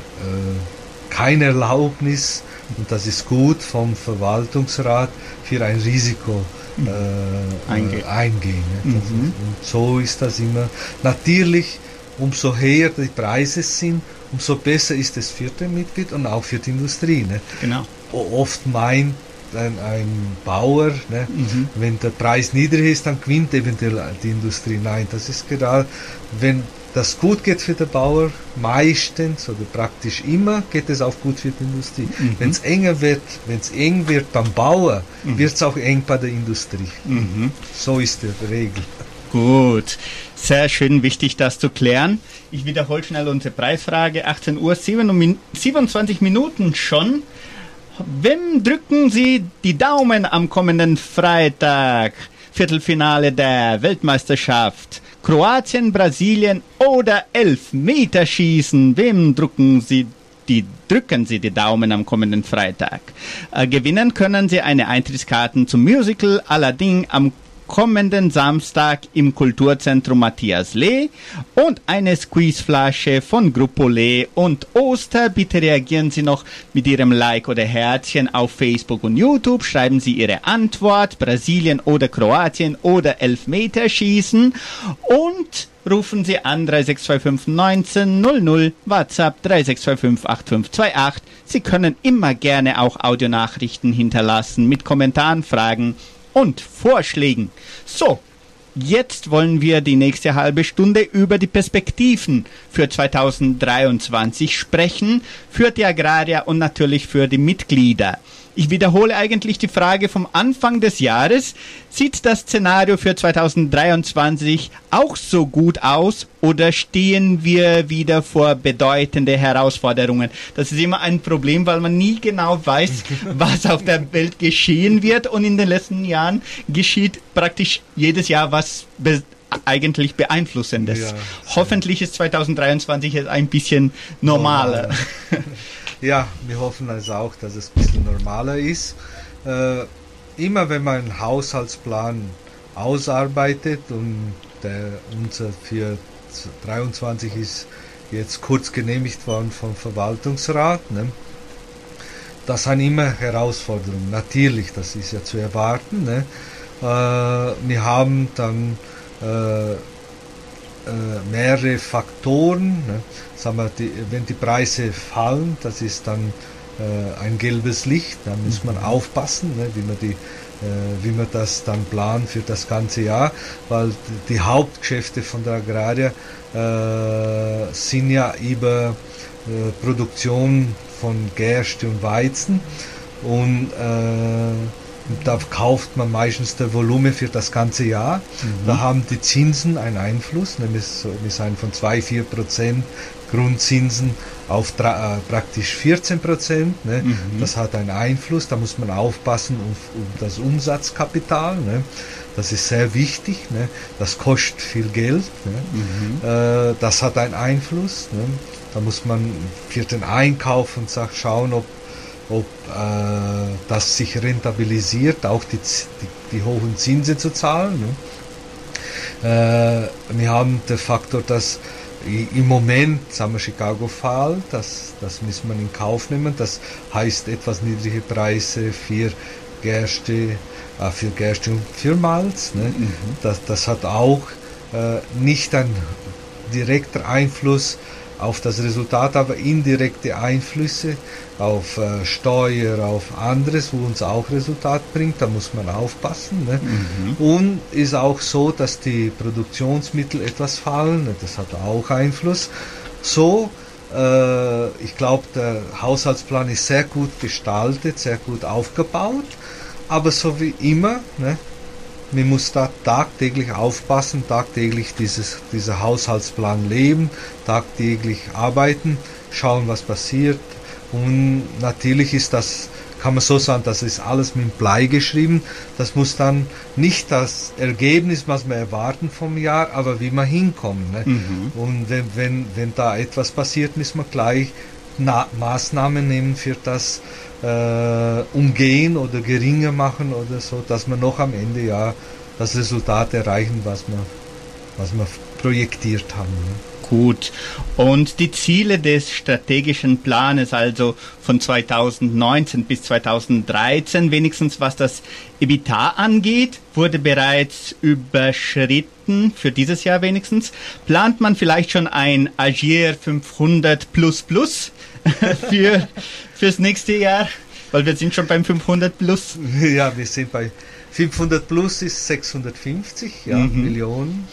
keine Erlaubnis, und das ist gut vom Verwaltungsrat, für ein Risiko mhm. äh, Einge eingehen. Ne? Mhm. Und so ist das immer. Natürlich, umso höher die Preise sind, umso besser ist es für den Mitglied und auch für die Industrie. Ne? Genau. Oft meint ein, ein Bauer, ne? Mhm. wenn der Preis niedrig ist, dann gewinnt eventuell die Industrie. Nein, das ist gerade, wenn das gut geht für den Bauer, meistens oder praktisch immer geht es auch gut für die Industrie. Mhm. Wenn es enger wird, wenn es eng wird beim Bauer, mhm. wird es auch eng bei der Industrie. Mhm. So ist die Regel. Gut, sehr schön, wichtig das zu klären. Ich wiederhole schnell unsere Preisfrage. 18 Uhr, 27 Minuten schon. Wem drücken Sie die Daumen am kommenden Freitag? Viertelfinale der Weltmeisterschaft. Kroatien, Brasilien oder Elfmeterschießen. Wem drücken Sie die drücken Sie die Daumen am kommenden Freitag. Äh, gewinnen können Sie eine Eintrittskarten zum Musical Aladdin am kommenden Samstag im Kulturzentrum Matthias Lee und eine Squeezeflasche von Gruppo Lee und Oster. Bitte reagieren Sie noch mit Ihrem Like oder Herzchen auf Facebook und YouTube. Schreiben Sie Ihre Antwort, Brasilien oder Kroatien oder Elfmeterschießen und rufen Sie an 3625 1900 WhatsApp 3625 8528. Sie können immer gerne auch Audionachrichten hinterlassen mit Kommentaren, Fragen und Vorschlägen. So, jetzt wollen wir die nächste halbe Stunde über die Perspektiven für 2023 sprechen, für die Agrarier und natürlich für die Mitglieder. Ich wiederhole eigentlich die Frage vom Anfang des Jahres. Sieht das Szenario für 2023 auch so gut aus oder stehen wir wieder vor bedeutende Herausforderungen? Das ist immer ein Problem, weil man nie genau weiß, was auf der Welt geschehen wird und in den letzten Jahren geschieht praktisch jedes Jahr was be eigentlich beeinflussendes. Ja, Hoffentlich ist 2023 jetzt ein bisschen normaler. Normal. Ja, wir hoffen also auch, dass es ein bisschen normaler ist. Äh, immer wenn man einen Haushaltsplan ausarbeitet und der unser für 23 ist jetzt kurz genehmigt worden vom Verwaltungsrat. Ne? Das sind immer Herausforderungen. Natürlich, das ist ja zu erwarten. Ne? Äh, wir haben dann äh, äh, mehrere Faktoren. Ne? Sagen wir, die, wenn die Preise fallen, das ist dann äh, ein gelbes Licht, da muss man mhm. aufpassen, ne? wie, man die, äh, wie man das dann plant für das ganze Jahr, weil die Hauptgeschäfte von der Agraria äh, sind ja über äh, Produktion von Gerste und Weizen und äh, da kauft man meistens das Volumen für das ganze Jahr. Mhm. Da haben die Zinsen einen Einfluss, nämlich wir sind von 2-4 Prozent Grundzinsen auf äh, praktisch 14 Prozent. Ne? Mhm. Das hat einen Einfluss, da muss man aufpassen um, um das Umsatzkapital. Ne? Das ist sehr wichtig, ne? das kostet viel Geld. Ne? Mhm. Äh, das hat einen Einfluss. Ne? Da muss man für den Einkauf und sagt, schauen, ob ob äh, das sich rentabilisiert, auch die, die, die hohen Zinsen zu zahlen. Ne? Äh, wir haben den Faktor, dass im Moment, sagen wir Chicago Fall, das, das muss man in Kauf nehmen. Das heißt etwas niedrige Preise für Gerste, äh, für Gerste und für Malz. Ne? Mhm. Das, das hat auch äh, nicht einen direkten Einfluss auf das Resultat, aber indirekte Einflüsse auf äh, Steuer, auf anderes, wo uns auch Resultat bringt, da muss man aufpassen. Ne? Mhm. Und ist auch so, dass die Produktionsmittel etwas fallen, ne? das hat auch Einfluss. So, äh, ich glaube, der Haushaltsplan ist sehr gut gestaltet, sehr gut aufgebaut, aber so wie immer, ne? Man muss da tagtäglich aufpassen, tagtäglich dieses, dieser Haushaltsplan leben, tagtäglich arbeiten, schauen, was passiert. Und natürlich ist das, kann man so sagen, das ist alles mit Blei geschrieben. Das muss dann nicht das Ergebnis, was wir erwarten vom Jahr, aber wie man hinkommt. Ne? Mhm. Und wenn, wenn, wenn da etwas passiert, müssen wir gleich Na Maßnahmen nehmen für das äh, umgehen oder geringer machen oder so, dass wir noch am Ende ja das Resultat erreichen, was wir, was wir projektiert haben. Ne? Gut. Und die Ziele des strategischen Planes, also von 2019 bis 2013, wenigstens was das EBITDA angeht, wurde bereits überschritten, für dieses Jahr wenigstens. Plant man vielleicht schon ein Agir 500 plus plus für, fürs nächste Jahr? Weil wir sind schon beim 500 plus. Ja, wir sind bei 500 plus ist 650 ja, mhm. Millionen.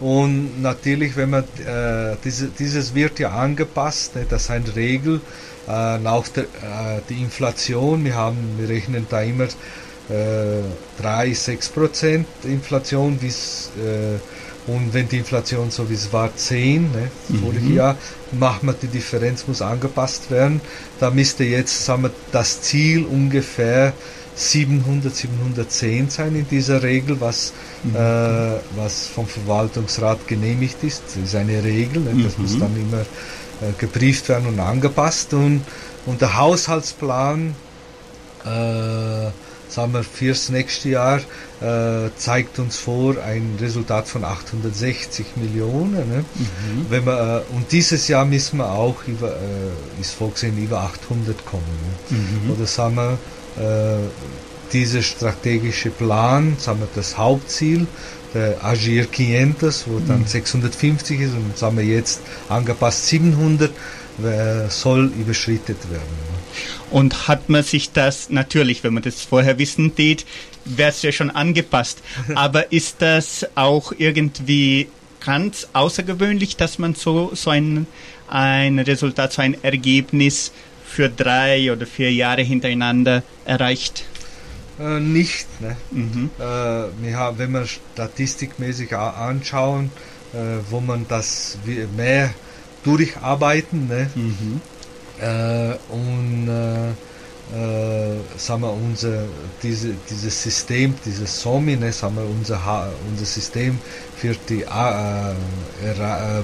Und natürlich, wenn man äh, diese, dieses wird ja angepasst, ne, das ist eine Regel, äh, auch der, äh, die Inflation. Wir haben, wir rechnen da immer äh, 3, 6 Prozent Inflation, bis, äh, und wenn die Inflation so wie es war 10, ne, mhm. voriges Jahr, macht man die Differenz muss angepasst werden. Da müsste jetzt sagen wir, das Ziel ungefähr 700, 710 sein in dieser Regel, was, mhm. äh, was vom Verwaltungsrat genehmigt ist. Das ist eine Regel, ne? das mhm. muss dann immer äh, gebrieft werden und angepasst. Und, und der Haushaltsplan, äh, sagen wir, fürs nächste Jahr äh, zeigt uns vor ein Resultat von 860 Millionen. Ne? Mhm. Wenn wir, äh, und dieses Jahr müssen wir auch über, äh, ist vorgesehen, über 800 kommen. Ne? Mhm. Oder sagen wir, dieser strategische Plan, sagen wir, das Hauptziel, der Agir 500, wo dann 650 mhm. ist und sagen wir jetzt angepasst 700, äh, soll überschritten werden. Und hat man sich das natürlich, wenn man das vorher wissen tät, wäre es ja schon angepasst. Aber ist das auch irgendwie ganz außergewöhnlich, dass man so, so ein, ein Resultat, so ein Ergebnis für drei oder vier Jahre hintereinander erreicht? Äh, nicht. Ne? Mhm. Äh, wir haben, wenn wir statistikmäßig anschauen, äh, wo man das mehr durcharbeiten ne? Mhm. Äh, und äh, äh, sagen wir, unser, diese, dieses System, dieses SOMI, ne, sagen wir, unser, unser System für die,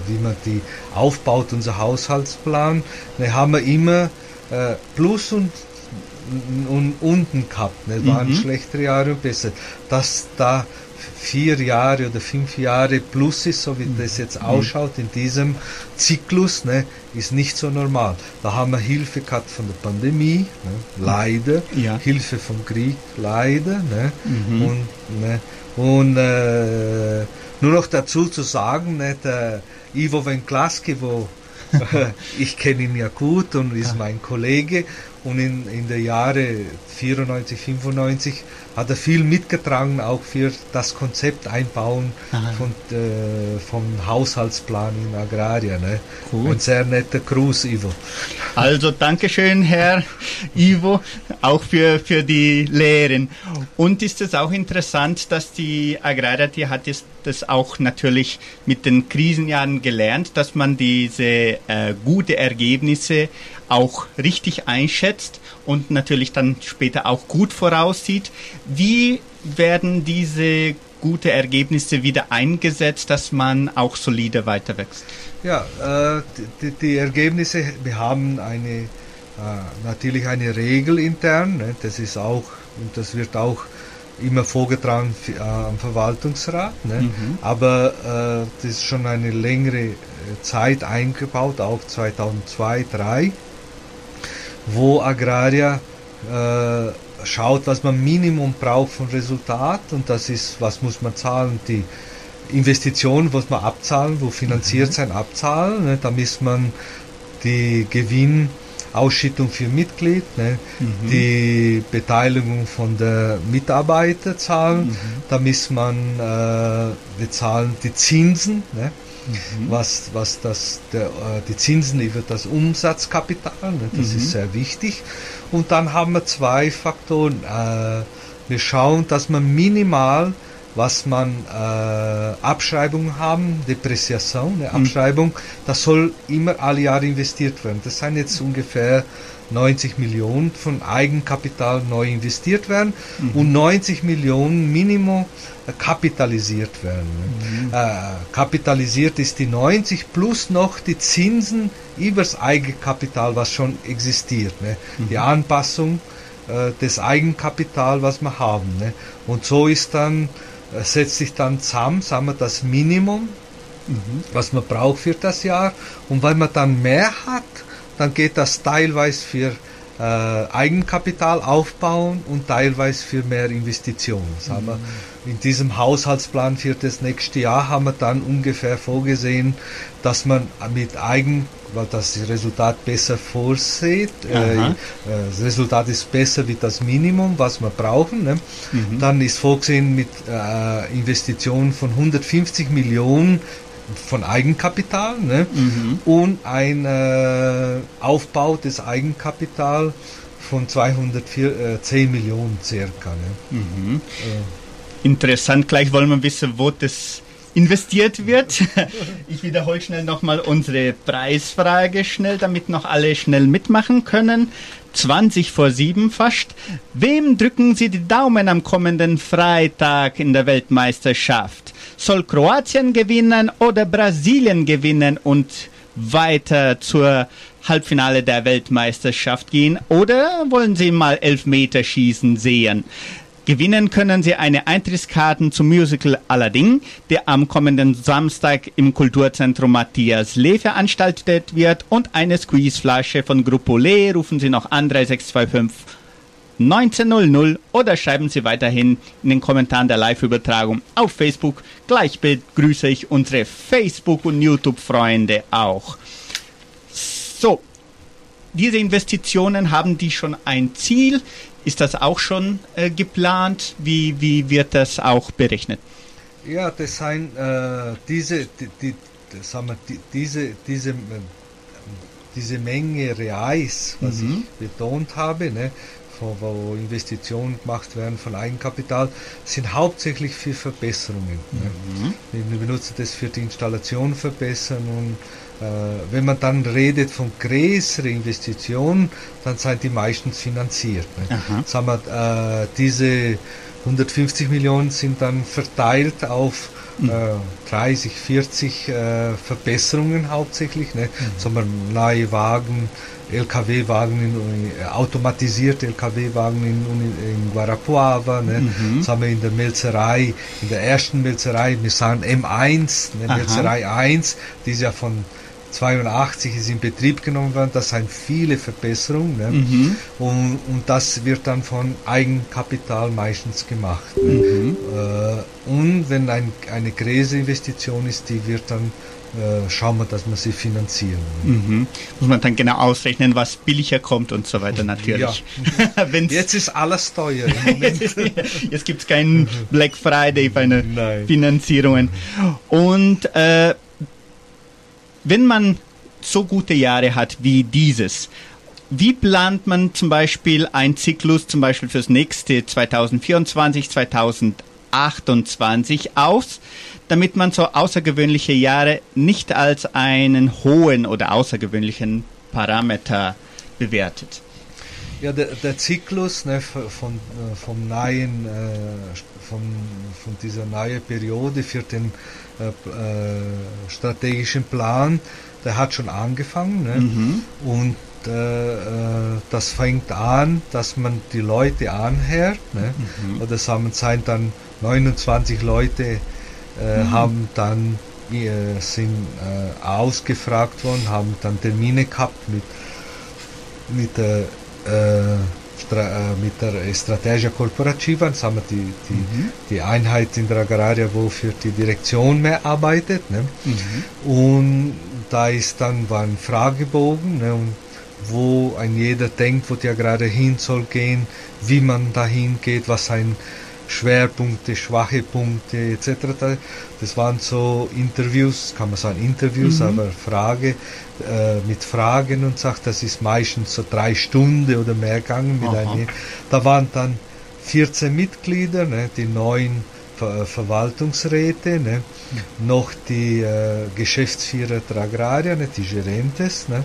wie man die aufbaut, unser Haushaltsplan, ne, haben wir immer äh, Plus und, und unten gehabt. Ne? Waren mhm. schlechtere Jahre und besser. Dass da vier Jahre oder fünf Jahre plus ist, so wie mhm. das jetzt ausschaut in diesem Zyklus, ne, ist nicht so normal. Da haben wir Hilfe gehabt von der Pandemie, ne, leider, ja. Hilfe vom Krieg, leider, ne, mhm. und, ne, und äh, nur noch dazu zu sagen, ne, der Ivo Venklaski, wo ich kenne ihn ja gut und ist mein Kollege und in, in der Jahre 94, 95 hat er viel mitgetragen, auch für das Konzept Einbauen von, äh, vom Haushaltsplan in Agraria. Ne? Ein sehr netter Gruß, Ivo. Also Dankeschön, Herr Ivo, auch für, für die Lehren. Und ist es auch interessant, dass die Agraria, die hat jetzt das auch natürlich mit den Krisenjahren gelernt, dass man diese äh, gute Ergebnisse auch richtig einschätzt und natürlich dann später auch gut voraussieht. Wie werden diese gute Ergebnisse wieder eingesetzt, dass man auch solide weiter wächst? Ja, äh, die, die, Ergebnisse, wir haben eine äh, natürlich eine Regel intern, ne? das ist auch und das wird auch immer vorgetragen äh, am Verwaltungsrat, ne? Mhm. aber äh, das ist schon eine längere äh, Zeit eingebaut, auch 2002, 2003 wo Agraria äh, schaut, was man Minimum braucht von Resultat. Und das ist, was muss man zahlen, die Investitionen, was man abzahlen, wo finanziert sein abzahlen, ne, da muss man die Gewinnausschüttung für Mitglied, ne, mhm. die Beteiligung von der Mitarbeiter zahlen, mhm. da muss man äh, bezahlen die Zinsen, ne, mhm. was, was das, der, äh, die Zinsen über das Umsatzkapital, ne, das ist sehr wichtig. Und dann haben wir zwei Faktoren. Äh, wir schauen, dass man minimal was man äh, Abschreibungen haben, Depreciation, eine mhm. Abschreibung, das soll immer alle Jahre investiert werden. Das sind jetzt ungefähr 90 Millionen von Eigenkapital neu investiert werden mhm. und 90 Millionen Minimum äh, kapitalisiert werden. Mhm. Äh, kapitalisiert ist die 90 plus noch die Zinsen übers Eigenkapital, was schon existiert. Ne? Mhm. Die Anpassung äh, des Eigenkapital, was wir haben. Ne? Und so ist dann setzt sich dann zusammen, sagen wir das Minimum, mhm. was man braucht für das Jahr. Und wenn man dann mehr hat, dann geht das teilweise für äh, Eigenkapital aufbauen und teilweise für mehr Investitionen. Mhm. Wir, in diesem Haushaltsplan für das nächste Jahr haben wir dann ungefähr vorgesehen, dass man mit Eigenkapital das Resultat besser vorsieht. Äh, äh, das Resultat ist besser wie das Minimum, was wir brauchen. Ne? Mhm. Dann ist vorgesehen mit äh, Investitionen von 150 Millionen von Eigenkapital ne? Mhm. und ein äh, Aufbau des Eigenkapital von 210 Millionen circa. Ne? Mhm. Interessant, gleich wollen wir wissen, wo das investiert wird. Ich wiederhole schnell nochmal unsere Preisfrage schnell, damit noch alle schnell mitmachen können. 20 vor 7 fast. Wem drücken Sie die Daumen am kommenden Freitag in der Weltmeisterschaft? Soll Kroatien gewinnen oder Brasilien gewinnen und weiter zur Halbfinale der Weltmeisterschaft gehen? Oder wollen Sie mal Elfmeterschießen sehen? Gewinnen können Sie eine Eintrittskarten zum Musical Aladdin, der am kommenden Samstag im Kulturzentrum Matthias Lee veranstaltet wird und eine Squeezeflasche von Gruppo Lee. Rufen Sie noch an 3625 1900 oder schreiben Sie weiterhin in den Kommentaren der Live-Übertragung auf Facebook. Gleich begrüße ich unsere Facebook- und YouTube-Freunde auch. So, diese Investitionen haben die schon ein Ziel. Ist das auch schon äh, geplant? Wie, wie wird das auch berechnet? Ja, das sind äh, diese, die, die, sagen wir, die, diese, diese, äh, diese Menge Reais, was mhm. ich betont habe, ne, wo Investitionen gemacht werden von Eigenkapital, sind hauptsächlich für Verbesserungen. Ne. Mhm. Ne. Wir benutzen das für die Installation verbessern und wenn man dann redet von größeren Investitionen, dann sind die meistens finanziert. Ne? Sagen wir, äh, diese 150 Millionen sind dann verteilt auf mhm. äh, 30, 40 äh, Verbesserungen hauptsächlich. Ne? Mhm. Sagen wir, neue Wagen, LKW-Wagen, äh, automatisierte LKW-Wagen in, in Guarapuava, ne? Mhm. das haben wir in der Melzerei, in der ersten Melzerei, wir sagen M1, ne? Melzerei 1, die ist ja von 82 ist in Betrieb genommen worden. Das sind viele Verbesserungen. Ne? Mhm. Und, und, das wird dann von Eigenkapital meistens gemacht. Ne? Mhm. Äh, und wenn ein, eine größere Investition ist, die wird dann äh, schauen wir, dass wir sie finanzieren. Mhm. Muss man dann genau ausrechnen, was billiger kommt und so weiter natürlich. Ja. Jetzt ist alles teuer Moment. Jetzt gibt es keinen Black Friday für eine Nein. Finanzierungen. Und äh, wenn man so gute Jahre hat wie dieses, wie plant man zum Beispiel einen Zyklus zum Beispiel fürs nächste 2024, 2028 aus, damit man so außergewöhnliche Jahre nicht als einen hohen oder außergewöhnlichen Parameter bewertet? Ja, der, der Zyklus ne, von, äh, vom neuen, äh, von, von dieser neuen Periode für den äh, äh, strategischen Plan, der hat schon angefangen. Ne? Mhm. Und äh, äh, das fängt an, dass man die Leute anhört. Ne? Mhm. Oder sagen wir, dann 29 Leute äh, mhm. haben dann sind ausgefragt worden, haben dann Termine gehabt mit mit der mit der Strategia Corporativa, haben wir die, die, mhm. die Einheit in der Agraria, wo für die Direktion mehr arbeitet. Ne? Mhm. Und da ist dann war ein Fragebogen, ne? und wo ein jeder denkt, wo die Agraria hin soll gehen, wie man dahin geht, was ein Schwerpunkte, schwache Punkte etc. Das waren so Interviews, kann man sagen Interviews, mhm. aber Frage äh, mit Fragen und sagt, das ist meistens so drei Stunden oder mehr gegangen mit einer. Da waren dann 14 Mitglieder, ne, die neun Ver Verwaltungsräte, ne, mhm. noch die äh, Geschäftsführer der Agraria, ne, die Gerentes, ne,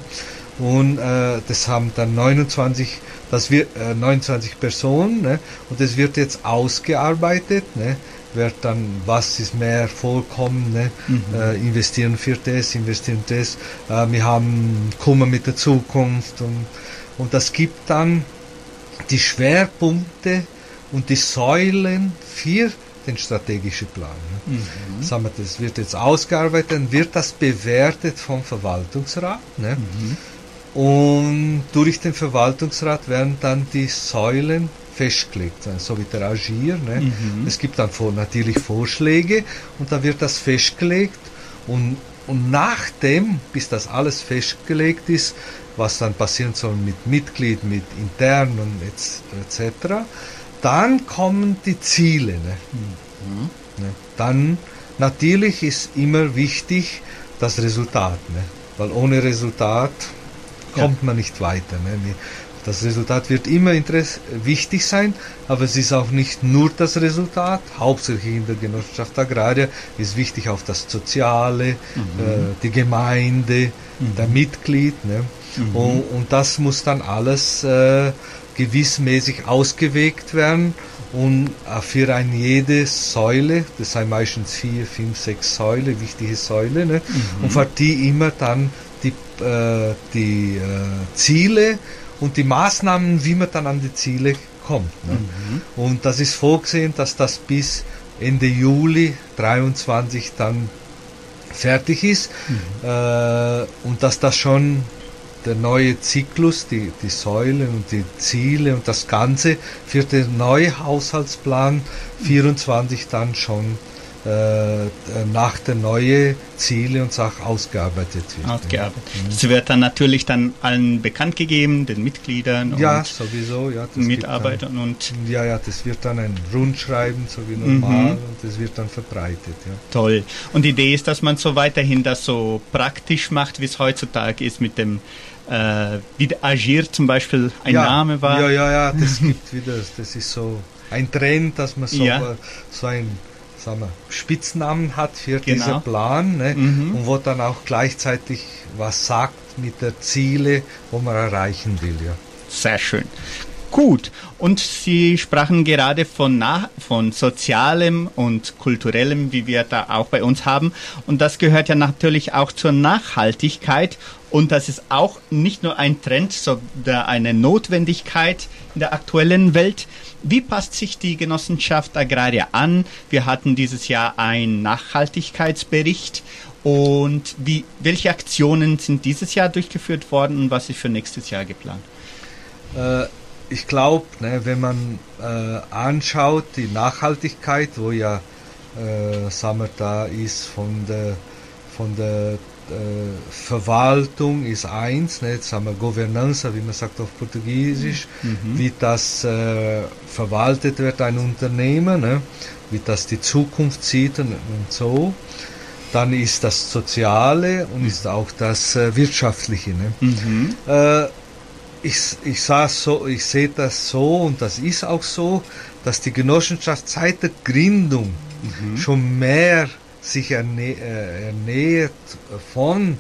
und äh, das haben dann 29 das wird äh, 29 Personen ne? und es wird jetzt ausgearbeitet, ne? wird dann, was ist mehr vollkommen, ne? Mhm. Äh, investieren für das, investieren das. Äh, wir haben Kummer mit der Zukunft und, und das gibt dann die Schwerpunkte und die Säulen für den strategischen Plan. Ne? Mhm. Sagen wir, das wird jetzt ausgearbeitet, dann wird das bewertet vom Verwaltungsrat. Ne? Mhm. Und durch den Verwaltungsrat werden dann die Säulen festgelegt, so wie der Agier. Ne? Mhm. Es gibt dann vor, natürlich Vorschläge und da wird das festgelegt und, und nachdem, bis das alles festgelegt ist, was dann passieren soll mit Mitglied, mit intern und etc., dann kommen die Ziele. Ne? Mhm. Ne? Dann natürlich ist immer wichtig das Resultat, ne? weil ohne Resultat kommt ja. man nicht weiter. Ne? Das Resultat wird immer wichtig sein, aber es ist auch nicht nur das Resultat. Hauptsächlich in der Genossenschaft Agraria ist wichtig auch das Soziale, mhm. äh, die Gemeinde, mhm. der Mitglied. Ne? Mhm. Und, und, das muss dann alles äh, gewissmäßig ausgewegt werden und äh, für eine jede Säule, das sind meistens vier, fünf, sechs Säule, wichtige Säule, ne? Mhm. und für die immer dann die, äh, die äh, Ziele und die Maßnahmen, wie man dann an die Ziele kommt. Ne? Mhm. Und das ist vorgesehen, dass das bis Ende Juli 23 dann fertig ist mhm. äh, und dass das schon der neue Zyklus, die, die Säulen und die Ziele und das Ganze für den neuen Haushaltsplan 24 dann schon nach der neue Ziele und Sachen ausgearbeitet wird. Ausgearbeitet. Es mhm. wird dann natürlich dann allen bekannt gegeben, den Mitgliedern ja, und sowieso, ja, Mitarbeitern dann, und ja, ja, das wird dann ein Rundschreiben, so wie normal, mhm. und das wird dann verbreitet. Ja. Toll. Und die Idee ist, dass man so weiterhin das so praktisch macht, wie es heutzutage ist mit dem äh, wie Agir zum Beispiel ein ja, Name war. Ja, ja, ja, das gibt wieder, das ist so ein Trend, dass man so, ja. so ein sagen wir, Spitznamen hat für genau. diesen Plan ne? mhm. und wo dann auch gleichzeitig was sagt mit der Ziele, wo man erreichen will. Ja. Sehr schön. Gut, und Sie sprachen gerade von, von sozialem und kulturellem, wie wir da auch bei uns haben. Und das gehört ja natürlich auch zur Nachhaltigkeit. Und das ist auch nicht nur ein Trend, sondern eine Notwendigkeit in der aktuellen Welt. Wie passt sich die Genossenschaft Agraria an? Wir hatten dieses Jahr einen Nachhaltigkeitsbericht. Und wie, welche Aktionen sind dieses Jahr durchgeführt worden und was ist für nächstes Jahr geplant? Äh, ich glaube, ne, wenn man äh, anschaut, die Nachhaltigkeit, wo ja äh, wir, da ist von der, von der Verwaltung ist eins, ne, jetzt haben wir Governanza, wie man sagt auf Portugiesisch, mhm. wie das äh, verwaltet wird, ein Unternehmen, ne, wie das die Zukunft sieht und, und so. Dann ist das Soziale und ist auch das äh, Wirtschaftliche. Ne. Mhm. Äh, ich, ich, so, ich sehe das so und das ist auch so, dass die Genossenschaft seit der Gründung mhm. schon mehr sich erne, äh, ernährt von,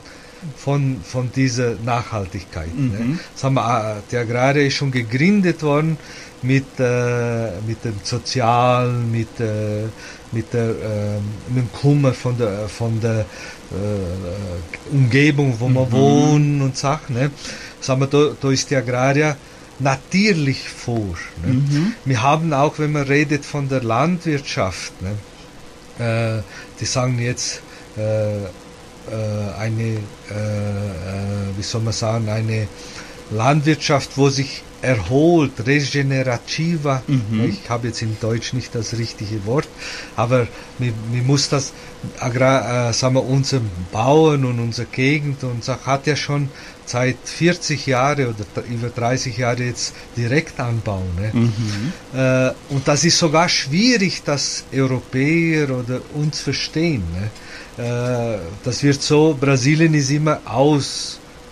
von, von dieser Nachhaltigkeit. Ne? Mhm. Ne? Das haben wir, äh, die Agraria ist schon gegründet worden mit, äh, mit dem Sozialen, mit, äh, mit, der, äh, mit dem Kummer von der, von der äh, Umgebung, wo mhm. man wohnt und Sachen. Ne? sagen wir, da, da ist die Agraria natürlich vor. Ne? Mhm. Wir haben auch, wenn man redet von der Landwirtschaft, ne? Äh, die sagen jetzt äh, äh eine, äh, wie soll man sagen, eine Landwirtschaft, wo sich erholt, regenerativer. Mhm. Ich habe jetzt im Deutsch nicht das richtige Wort, aber mir, mir muss das, Agrar, äh, sagen wir, unser Bauern und unsere Gegend und so, hat ja schon seit 40 Jahren oder über 30 Jahre jetzt Direktanbau. Ne? Mhm. Äh, und das ist sogar schwierig, dass Europäer oder uns verstehen. Ne? Äh, das wird so, Brasilien ist immer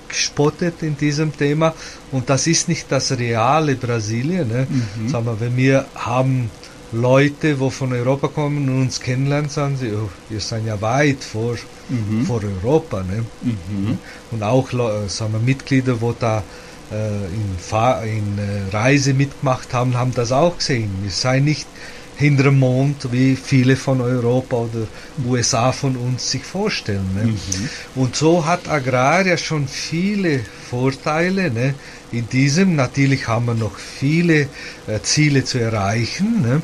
ausgespottet in diesem Thema und das ist nicht das reale Brasilien. Ne? Mhm. Sagen wir, wenn wir haben Leute, wo von Europa kommen und uns kennenlernen, sagen sie, oh, wir sind ja weit vor, mhm. vor Europa. Ne? Mhm. Und auch sagen wir, Mitglieder, wo da äh, in, Fahr in äh, Reise mitgemacht haben, haben das auch gesehen. Wir seien nicht hinter dem Mond, wie viele von Europa oder USA von uns sich vorstellen. Ne? Mhm. Und so hat Agraria schon viele Vorteile. Ne? in diesem. Natürlich haben wir noch viele äh, Ziele zu erreichen. Ne?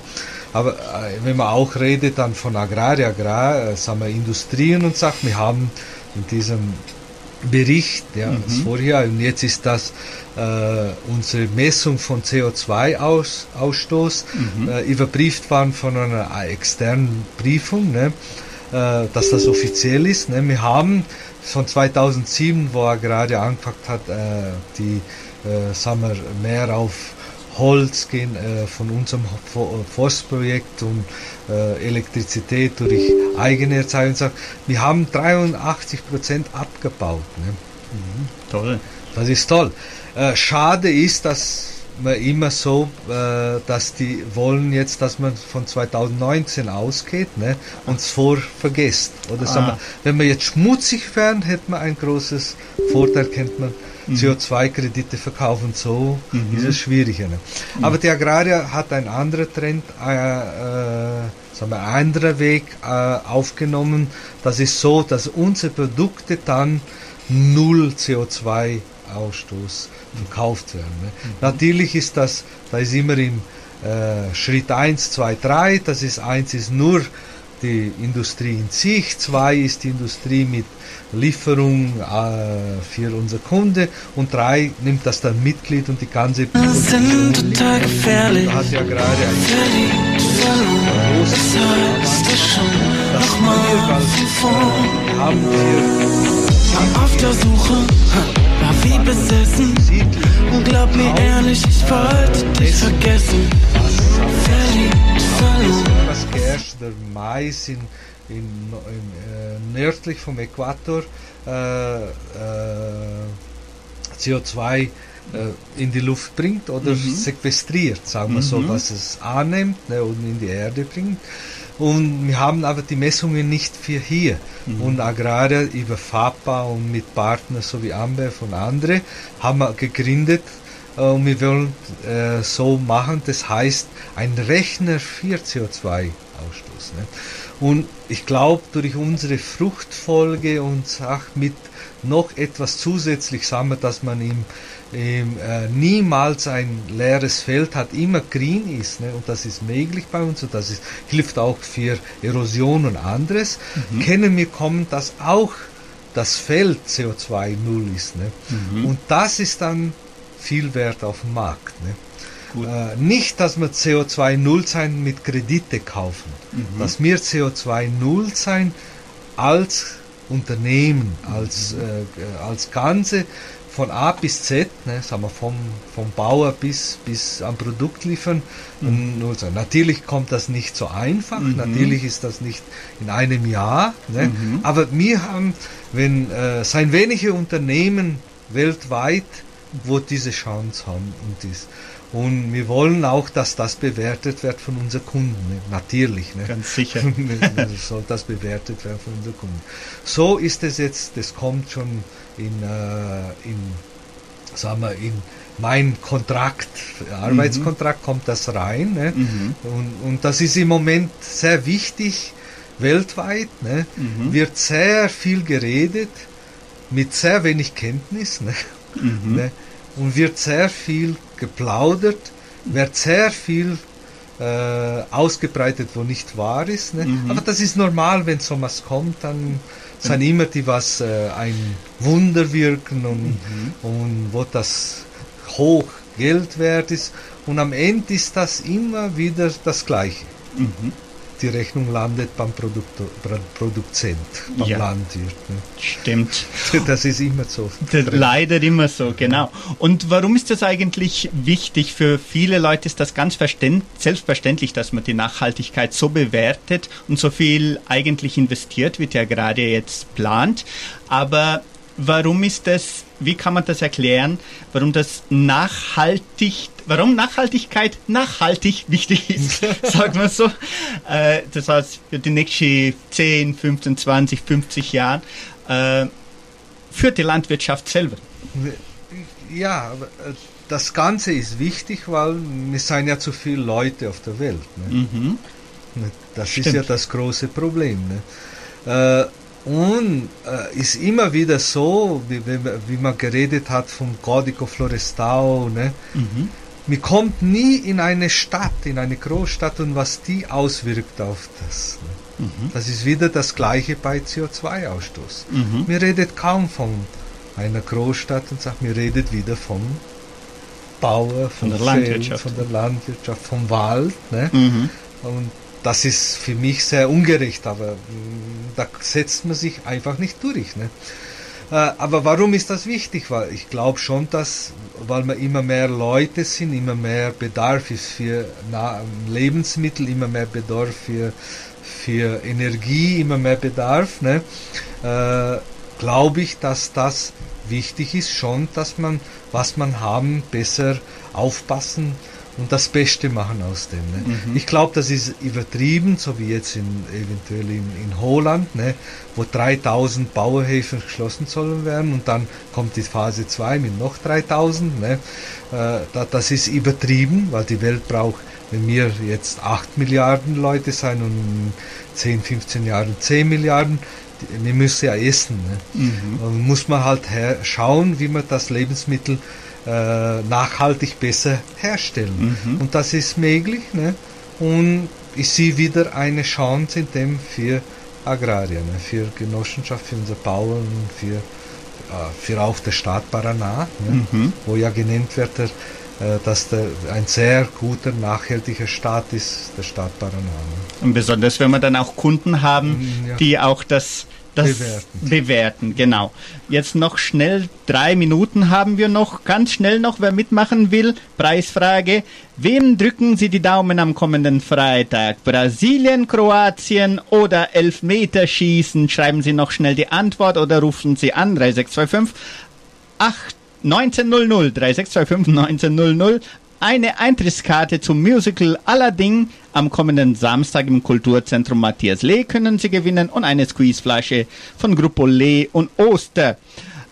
Aber äh, wenn man auch redet dann von Agraria, Agrar, äh, sagen wir Industrien und Sachen, wir haben in diesem Bericht, ja, mhm. das vorher, und jetzt ist das äh, unsere Messung von CO2-Ausstoß mhm. äh, überprüft worden von einer externen Prüfung, ne, äh, dass das offiziell ist. Ne. Wir haben von 2007, wo er gerade angefangen hat, äh, die äh, sagen wir, mehr auf Holz gehen äh, von unserem Forstprojekt und äh, Elektrizität durch eigene Erzeugung. Wir haben 83 Prozent abgebaut. Ne? Mhm, toll. Das ist toll. Äh, schade ist, dass man immer so, äh, dass die wollen jetzt, dass man von 2019 ausgeht ne, und es vor vergisst. Oder ah. wir, wenn wir jetzt schmutzig wären, hätte man ein großes Vorteil, kennt man mhm. CO2-Kredite verkaufen, so mhm. ist es schwieriger. Ne? Mhm. Aber die Agraria hat einen anderen Trend, äh, äh, sagen wir, einen anderen Weg äh, aufgenommen. Das ist so, dass unsere Produkte dann null CO2 Ausstoß verkauft werden. Ne? Mhm. Natürlich ist das, da ist immer im äh, Schritt 1, 2, 3, das ist 1 ist nur die Industrie in sich, 2 ist die Industrie mit Lieferung äh, für unsere Kunde und drei nimmt das dann Mitglied und die ganze das sind total gefährlich. Hat ja gerade ein großes das von haben wir auf der Suche war wie besessen. Und glaub mir ehrlich ich wollte dich vergessen. Verliebt verloren was geherrscht der Mais in in, in, äh, nördlich vom Äquator äh, äh, CO2 äh, in die Luft bringt oder mhm. sequestriert, sagen wir mhm. so, was es annimmt ne, und in die Erde bringt. Und wir haben aber die Messungen nicht für hier. Mhm. Und Agraria über FAPA und mit Partnern sowie Amber und andere haben wir gegründet äh, und wir wollen äh, so machen, das heißt ein Rechner für CO2-Ausstoß. Ne? Und ich glaube, durch unsere Fruchtfolge und auch mit noch etwas zusätzlich sagen dass man ihm äh, niemals ein leeres Feld hat, immer grün ist. Ne? Und das ist möglich bei uns und das ist, hilft auch für Erosion und anderes. Mhm. Können wir kommen, dass auch das Feld CO2 null ist. Ne? Mhm. Und das ist dann viel wert auf dem Markt. Ne? Äh, nicht, dass wir CO2 Null sein mit Kredite kaufen, mhm. dass wir CO2 Null sein als Unternehmen, als, mhm. äh, als Ganze von A bis Z, ne, sagen wir vom, vom Bauer bis, bis am Produkt liefern. Mhm. Und, natürlich kommt das nicht so einfach, mhm. natürlich ist das nicht in einem Jahr, ne, mhm. aber wir haben, wenn äh, sein wenige Unternehmen weltweit, wo diese Chance haben und dies. Und wir wollen auch, dass das bewertet wird von unseren Kunden. Natürlich. Ne? Ganz sicher. soll das bewertet werden von unseren Kunden. So ist es jetzt, das kommt schon in, äh, in sagen wir, in mein Kontrakt, Arbeitskontrakt mhm. kommt das rein. Ne? Mhm. Und, und das ist im Moment sehr wichtig, weltweit. Ne? Mhm. Wird sehr viel geredet, mit sehr wenig Kenntnis. Ne? Mhm. Ne? Und wird sehr viel geplaudert, wird sehr viel äh, ausgebreitet, wo nicht wahr ist. Ne? Mhm. Aber das ist normal, wenn so was kommt, dann sind mhm. immer die, was äh, ein Wunder wirken und, mhm. und wo das hoch Geld wert ist. Und am Ende ist das immer wieder das Gleiche. Die Rechnung landet beim Produkt, Produzent, beim ja. Landwirt. Ne? Stimmt. Das ist immer so. Leider immer so, genau. Und warum ist das eigentlich wichtig? Für viele Leute ist das ganz selbstverständlich, dass man die Nachhaltigkeit so bewertet und so viel eigentlich investiert, wie der gerade jetzt plant. Aber warum ist das, wie kann man das erklären, warum das nachhaltig, warum Nachhaltigkeit nachhaltig wichtig ist, sagen wir so. Äh, das heißt, für die nächsten 10, 15, 20, 50 Jahre äh, für die Landwirtschaft selber. Ja, aber äh, das Ganze ist wichtig, weil wir sind ja zu viele Leute auf der Welt. Ne? Mhm. Das Stimmt. ist ja das große Problem. Ne? Äh, und äh, ist immer wieder so, wie, wie, wie, man geredet hat vom Código Florestal, ne? Mhm. Man kommt nie in eine Stadt, in eine Großstadt und was die auswirkt auf das. Ne? Mhm. Das ist wieder das gleiche bei CO2-Ausstoß. Mhm. Man redet kaum von einer Großstadt und sagt, man redet wieder vom Bauer, von, von der Landwirtschaft, von der Landwirtschaft, vom Wald. Ne? Mhm. Und das ist für mich sehr ungerecht, aber mm, da setzt man sich einfach nicht durch. Ne? Äh, aber warum ist das wichtig? Weil ich glaube schon, dass, weil wir immer mehr Leute sind, immer mehr Bedarf ist für Lebensmittel, immer mehr Bedarf für, für Energie, immer mehr Bedarf, ne? äh, glaube ich, dass das wichtig ist schon, dass man, was man haben, besser aufpassen und das Beste machen aus dem. Ne? Mhm. Ich glaube, das ist übertrieben, so wie jetzt in, eventuell in, in Holland, ne? wo 3000 Bauerhäfen geschlossen sollen werden und dann kommt die Phase 2 mit noch 3000. Ne? Äh, das ist übertrieben, weil die Welt braucht, wenn wir jetzt 8 Milliarden Leute sein und in 10, 15 Jahren 10 Milliarden, wir müssen ja essen. Ne? Mhm. Und muss man halt schauen, wie man das Lebensmittel äh, nachhaltig besser herstellen. Mhm. Und das ist möglich. Ne? Und ich sehe wieder eine Chance in dem für Agrarien, ne? für Genossenschaft, für unsere Bauern, für, äh, für auch der Staat Paraná, ne? mhm. wo ja genannt wird, äh, dass der, ein sehr guter, nachhaltiger Staat ist, der Staat Paraná. Ne? Und besonders, wenn wir dann auch Kunden haben, mhm, ja. die auch das das bewerten. bewerten, genau. Jetzt noch schnell, drei Minuten haben wir noch. Ganz schnell noch, wer mitmachen will. Preisfrage. Wem drücken Sie die Daumen am kommenden Freitag? Brasilien, Kroatien oder Elfmeterschießen? Schreiben Sie noch schnell die Antwort oder rufen Sie an 3625 8 1900 3625 1900 eine Eintrittskarte zum Musical Aladdin am kommenden Samstag im Kulturzentrum Matthias Lee können Sie gewinnen und eine Squeezeflasche von Gruppo Lee und Oster.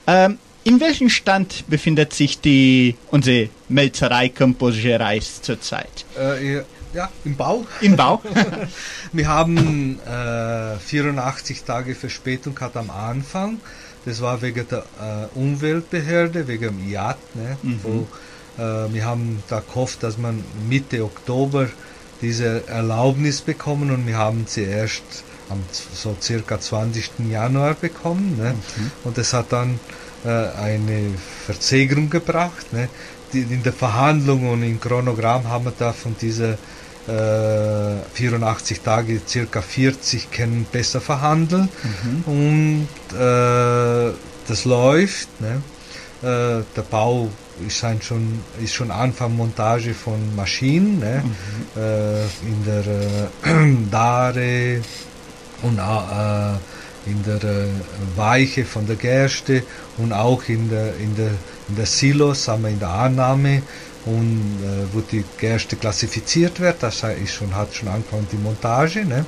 Ähm, in welchem Stand befindet sich die unsere Melzerei Campus Gerais zurzeit? Äh, ja, im Bau. Im Bau. Wir haben äh, 84 Tage Verspätung gehabt am Anfang. Das war wegen der äh, Umweltbehörde, wegen dem IAT, ne, mhm. wo wir haben da gehofft, dass man Mitte Oktober diese Erlaubnis bekommen und wir haben sie erst am so circa 20. Januar bekommen. Ne? Mhm. Und es hat dann äh, eine Verzögerung gebracht. Ne? Die, in der Verhandlung und im Chronogramm haben wir da von dieser äh, 84 Tage circa 40 können besser verhandeln mhm. und äh, das läuft. Ne? Äh, der Bau ist, ein schon, ist schon Anfang Montage von Maschinen ne? Mhm. Äh, in der äh, Dare und äh, in der äh, Weiche von der Gerste und auch in der, in der, in der Silos, haben wir in der Annahme und äh, wo die Gerste klassifiziert wird, das ist schon, hat schon angefangen die Montage. Ne?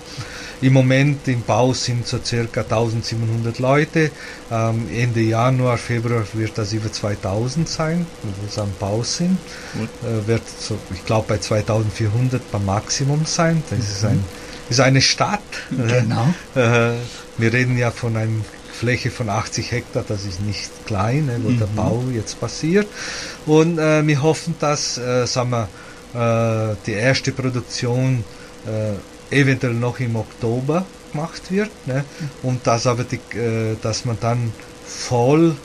Im Moment im Bau sind so circa 1700 Leute. Ähm, Ende Januar, Februar wird das über 2000 sein, die am Bau sind. Äh, wird so, ich glaube bei 2400 beim Maximum sein. Das mhm. ist, ein, ist eine Stadt. Genau. Äh, wir reden ja von einem Fläche von 80 Hektar, das ist nicht klein, ne, wo mhm. der Bau jetzt passiert. Und äh, wir hoffen, dass äh, sagen wir, äh, die erste Produktion äh, eventuell noch im Oktober gemacht wird. Ne, und dass, aber die, äh, dass man dann voll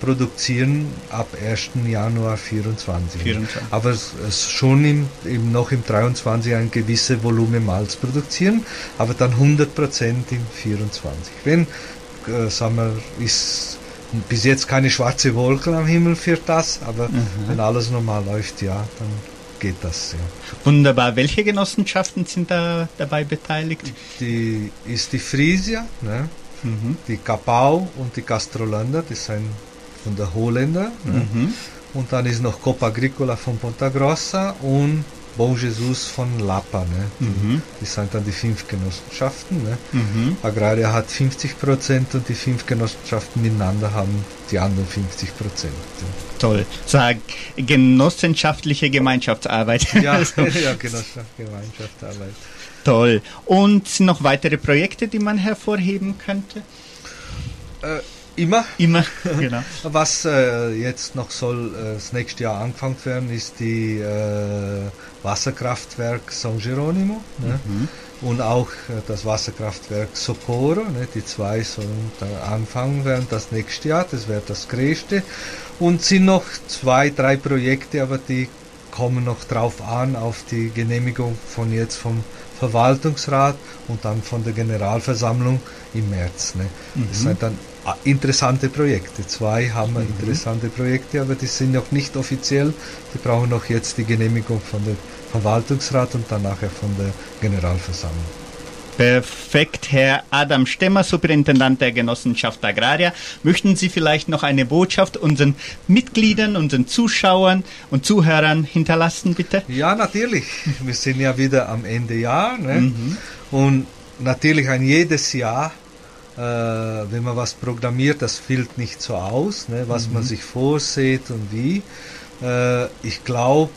produzieren ab 1. Januar 24. 24. Aber es, es schon im, im, noch im 23 ein gewisse Volumen Malz produzieren, aber dann 100% im 24. Wenn, äh, sagen wir, ist bis jetzt keine schwarze Wolken am Himmel für das, aber Mhm. wenn alles normal läuft, ja, dann geht das. Ja. Wunderbar. Welche Genossenschaften sind da dabei beteiligt? Die ist die Frisia, ne? Mhm. die Kapau und die Castrolander, die sind von der Holländer. Ne? Mhm. Und dann ist noch Copa Agricola von Ponta Grossa und Bon Jesus von Lapa. Ne? Mhm. Die sind dann die fünf Genossenschaften. Ne? Mhm. Agraria hat 50 Prozent und die fünf Genossenschaften miteinander haben die anderen 50 Prozent. Toll. Sag, genossenschaftliche Gemeinschaftsarbeit. Ja, Also, ja Genossenschaft, Gemeinschaftsarbeit. Toll. Und noch weitere Projekte, die man hervorheben könnte? Äh, immer. Immer. genau. Was äh, jetzt noch soll äh, das nächste Jahr angefangen werden, ist die äh, Wasserkraftwerk San Geronimo ne? Mhm. und auch äh, das Wasserkraftwerk Socorro. Ne? Die zwei sollen da anfangen werden das nächste Jahr. Das wäre das größte. Und sind noch zwei, drei Projekte, aber die kommen noch drauf an auf die Genehmigung von jetzt vom Verwaltungsrat und dann von der Generalversammlung im März. Ne? Das Mhm. sind dann interessante Projekte. Zwei haben wir interessante Projekte, aber die sind noch nicht offiziell. Die brauchen noch jetzt die Genehmigung von dem Verwaltungsrat und dann nachher von der Generalversammlung. Perfekt, Herr Adam Stemmer, Superintendent der Genossenschaft Agraria. Möchten Sie vielleicht noch eine Botschaft unseren Mitgliedern, unseren Zuschauern und Zuhörern hinterlassen, bitte? Ja, natürlich. Wir sind ja wieder am Ende Jahr. Ne? Mhm. Und natürlich ein jedes Jahr, wenn man was programmiert, das fällt nicht so aus, ne? was man sich vorsieht und wie. Äh, ich glaube,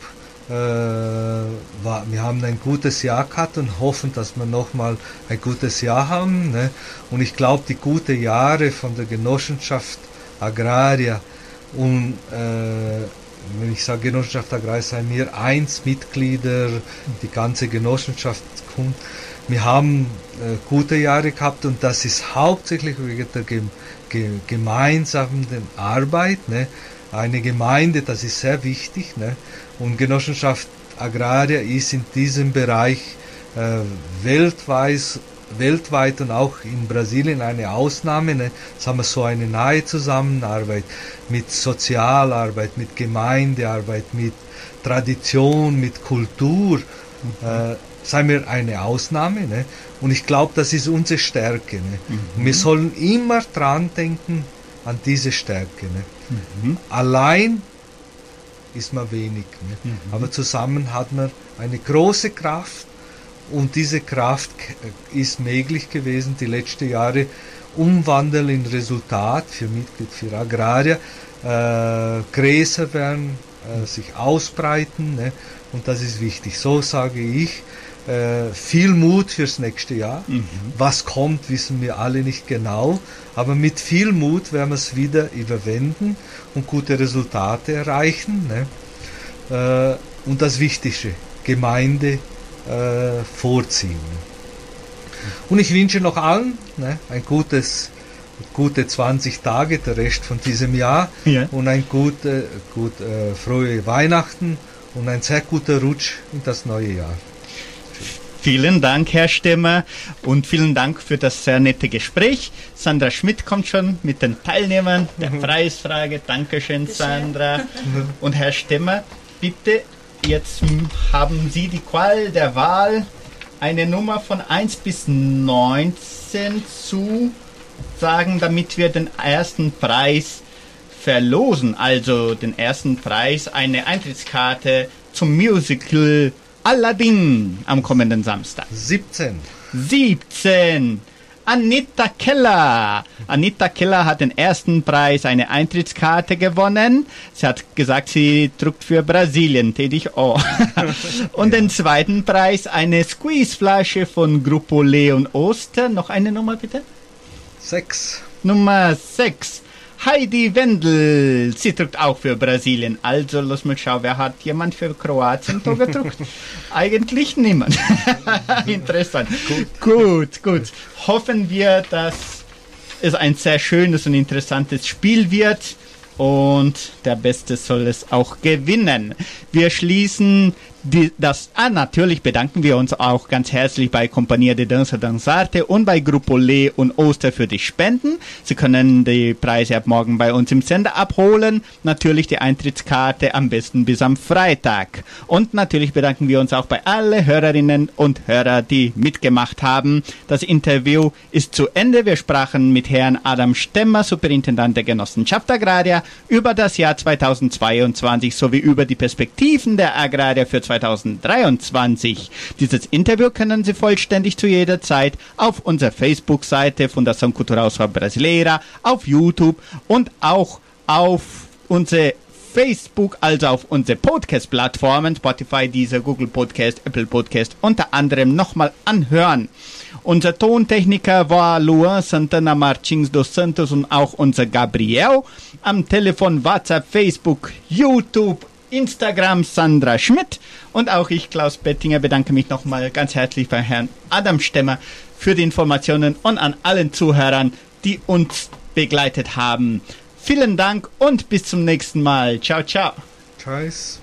äh, wir haben ein gutes Jahr gehabt und hoffen, dass wir nochmal ein gutes Jahr haben. Ne? Und ich glaube, die guten Jahre von der Genossenschaft Agraria und äh, wenn ich sage Genossenschaft Agraria, seien wir eins Mitglieder, die ganze Genossenschaft kommt. Wir haben äh, gute Jahre gehabt und das ist hauptsächlich wegen der gem ge gemeinsamen Arbeit. Ne? Eine Gemeinde, das ist sehr wichtig. Ne? Und Genossenschaft Agraria ist in diesem Bereich äh, weltweit, weltweit und auch in Brasilien eine Ausnahme. Ne? Jetzt haben wir so eine nahe Zusammenarbeit mit Sozialarbeit, mit Gemeindearbeit, mit Tradition, mit Kultur. Äh, seien wir eine Ausnahme. Ne? Und ich glaube, das ist unsere Stärke. Ne? Und wir sollen immer dran denken an diese Stärke. Ne? Mhm. Allein ist man wenig. Ne? Aber zusammen hat man eine große Kraft und diese Kraft k- ist möglich gewesen, die letzten Jahre umwandeln in Resultat für Mitglied, für Agrarier, äh, größer werden, äh, sich ausbreiten ne? und das ist wichtig. So sage ich, äh, viel Mut fürs nächste Jahr. Was kommt, wissen wir alle nicht genau, aber mit viel Mut werden wir es wieder überwinden und gute Resultate erreichen. Ne? Äh, und das Wichtigste, Gemeinde äh, vorziehen. Und ich wünsche noch allen ne, ein gutes, gute 20 Tage, der Rest von diesem Jahr Ja. und ein gute, gut, äh, frohe Weihnachten und ein sehr guter Rutsch in das neue Jahr. Vielen Dank, Herr Stemmer, und vielen Dank für das sehr nette Gespräch. Sandra Schmidt kommt schon mit den Teilnehmern der Preisfrage. Dankeschön, Sandra. Und Herr Stemmer, bitte, jetzt haben Sie die Qual der Wahl, eine Nummer von 1 bis 19 zu sagen, damit wir den ersten Preis verlosen. Also den ersten Preis, eine Eintrittskarte zum Musical Aladdin am kommenden Samstag. 17. 17. Anita Keller. Anita Keller hat den ersten Preis, eine Eintrittskarte gewonnen. Sie hat gesagt, sie druckt für Brasilien, tätig oh. Und den zweiten Preis, eine Squeezeflasche von Gruppo Leon Oster. Noch eine Nummer bitte? 6. Nummer 6. Heidi Wendel. Sie druckt auch für Brasilien. Also, lass mal schauen, wer hat jemand für Kroatien da gedruckt? Eigentlich niemand. Interessant. Gut. gut, Hoffen wir, dass es ein sehr schönes und interessantes Spiel wird. und der Beste soll es auch gewinnen. Wir schließen die, das, ah, natürlich bedanken wir uns auch ganz herzlich bei Compagnia de Danza Danzarte und bei Gruppo Le und Oster für die Spenden. Sie können die Preise ab morgen bei uns im Sender abholen. Natürlich die Eintrittskarte am besten bis am Freitag. Und natürlich bedanken wir uns auch bei allen Hörerinnen und Hörer, die mitgemacht haben. Das Interview ist zu Ende. Wir sprachen mit Herrn Adam Stemmer, Superintendent der Genossenschaft Agraria, über das Jahr 2022 sowie über die Perspektiven der Agraria für 2022 2023. Dieses Interview können Sie vollständig zu jeder Zeit auf unserer Facebook-Seite Fundação Cultural Sua Brasileira, auf YouTube und auch auf unsere Facebook, also auf unsere Podcast-Plattformen, Spotify, Deezer, Google Podcast, Apple Podcast, unter anderem nochmal anhören. Unser Tontechniker war Luan Santana Martins dos Santos und auch unser Gabriel. Am Telefon, WhatsApp, Facebook, YouTube Instagram Sandra Schmidt und auch ich, Klaus Bettinger, bedanke mich nochmal ganz herzlich bei Herrn Adam Stemmer für die Informationen und an allen Zuhörern, die uns begleitet haben. Vielen Dank und bis zum nächsten Mal. Ciao, ciao. Tschüss.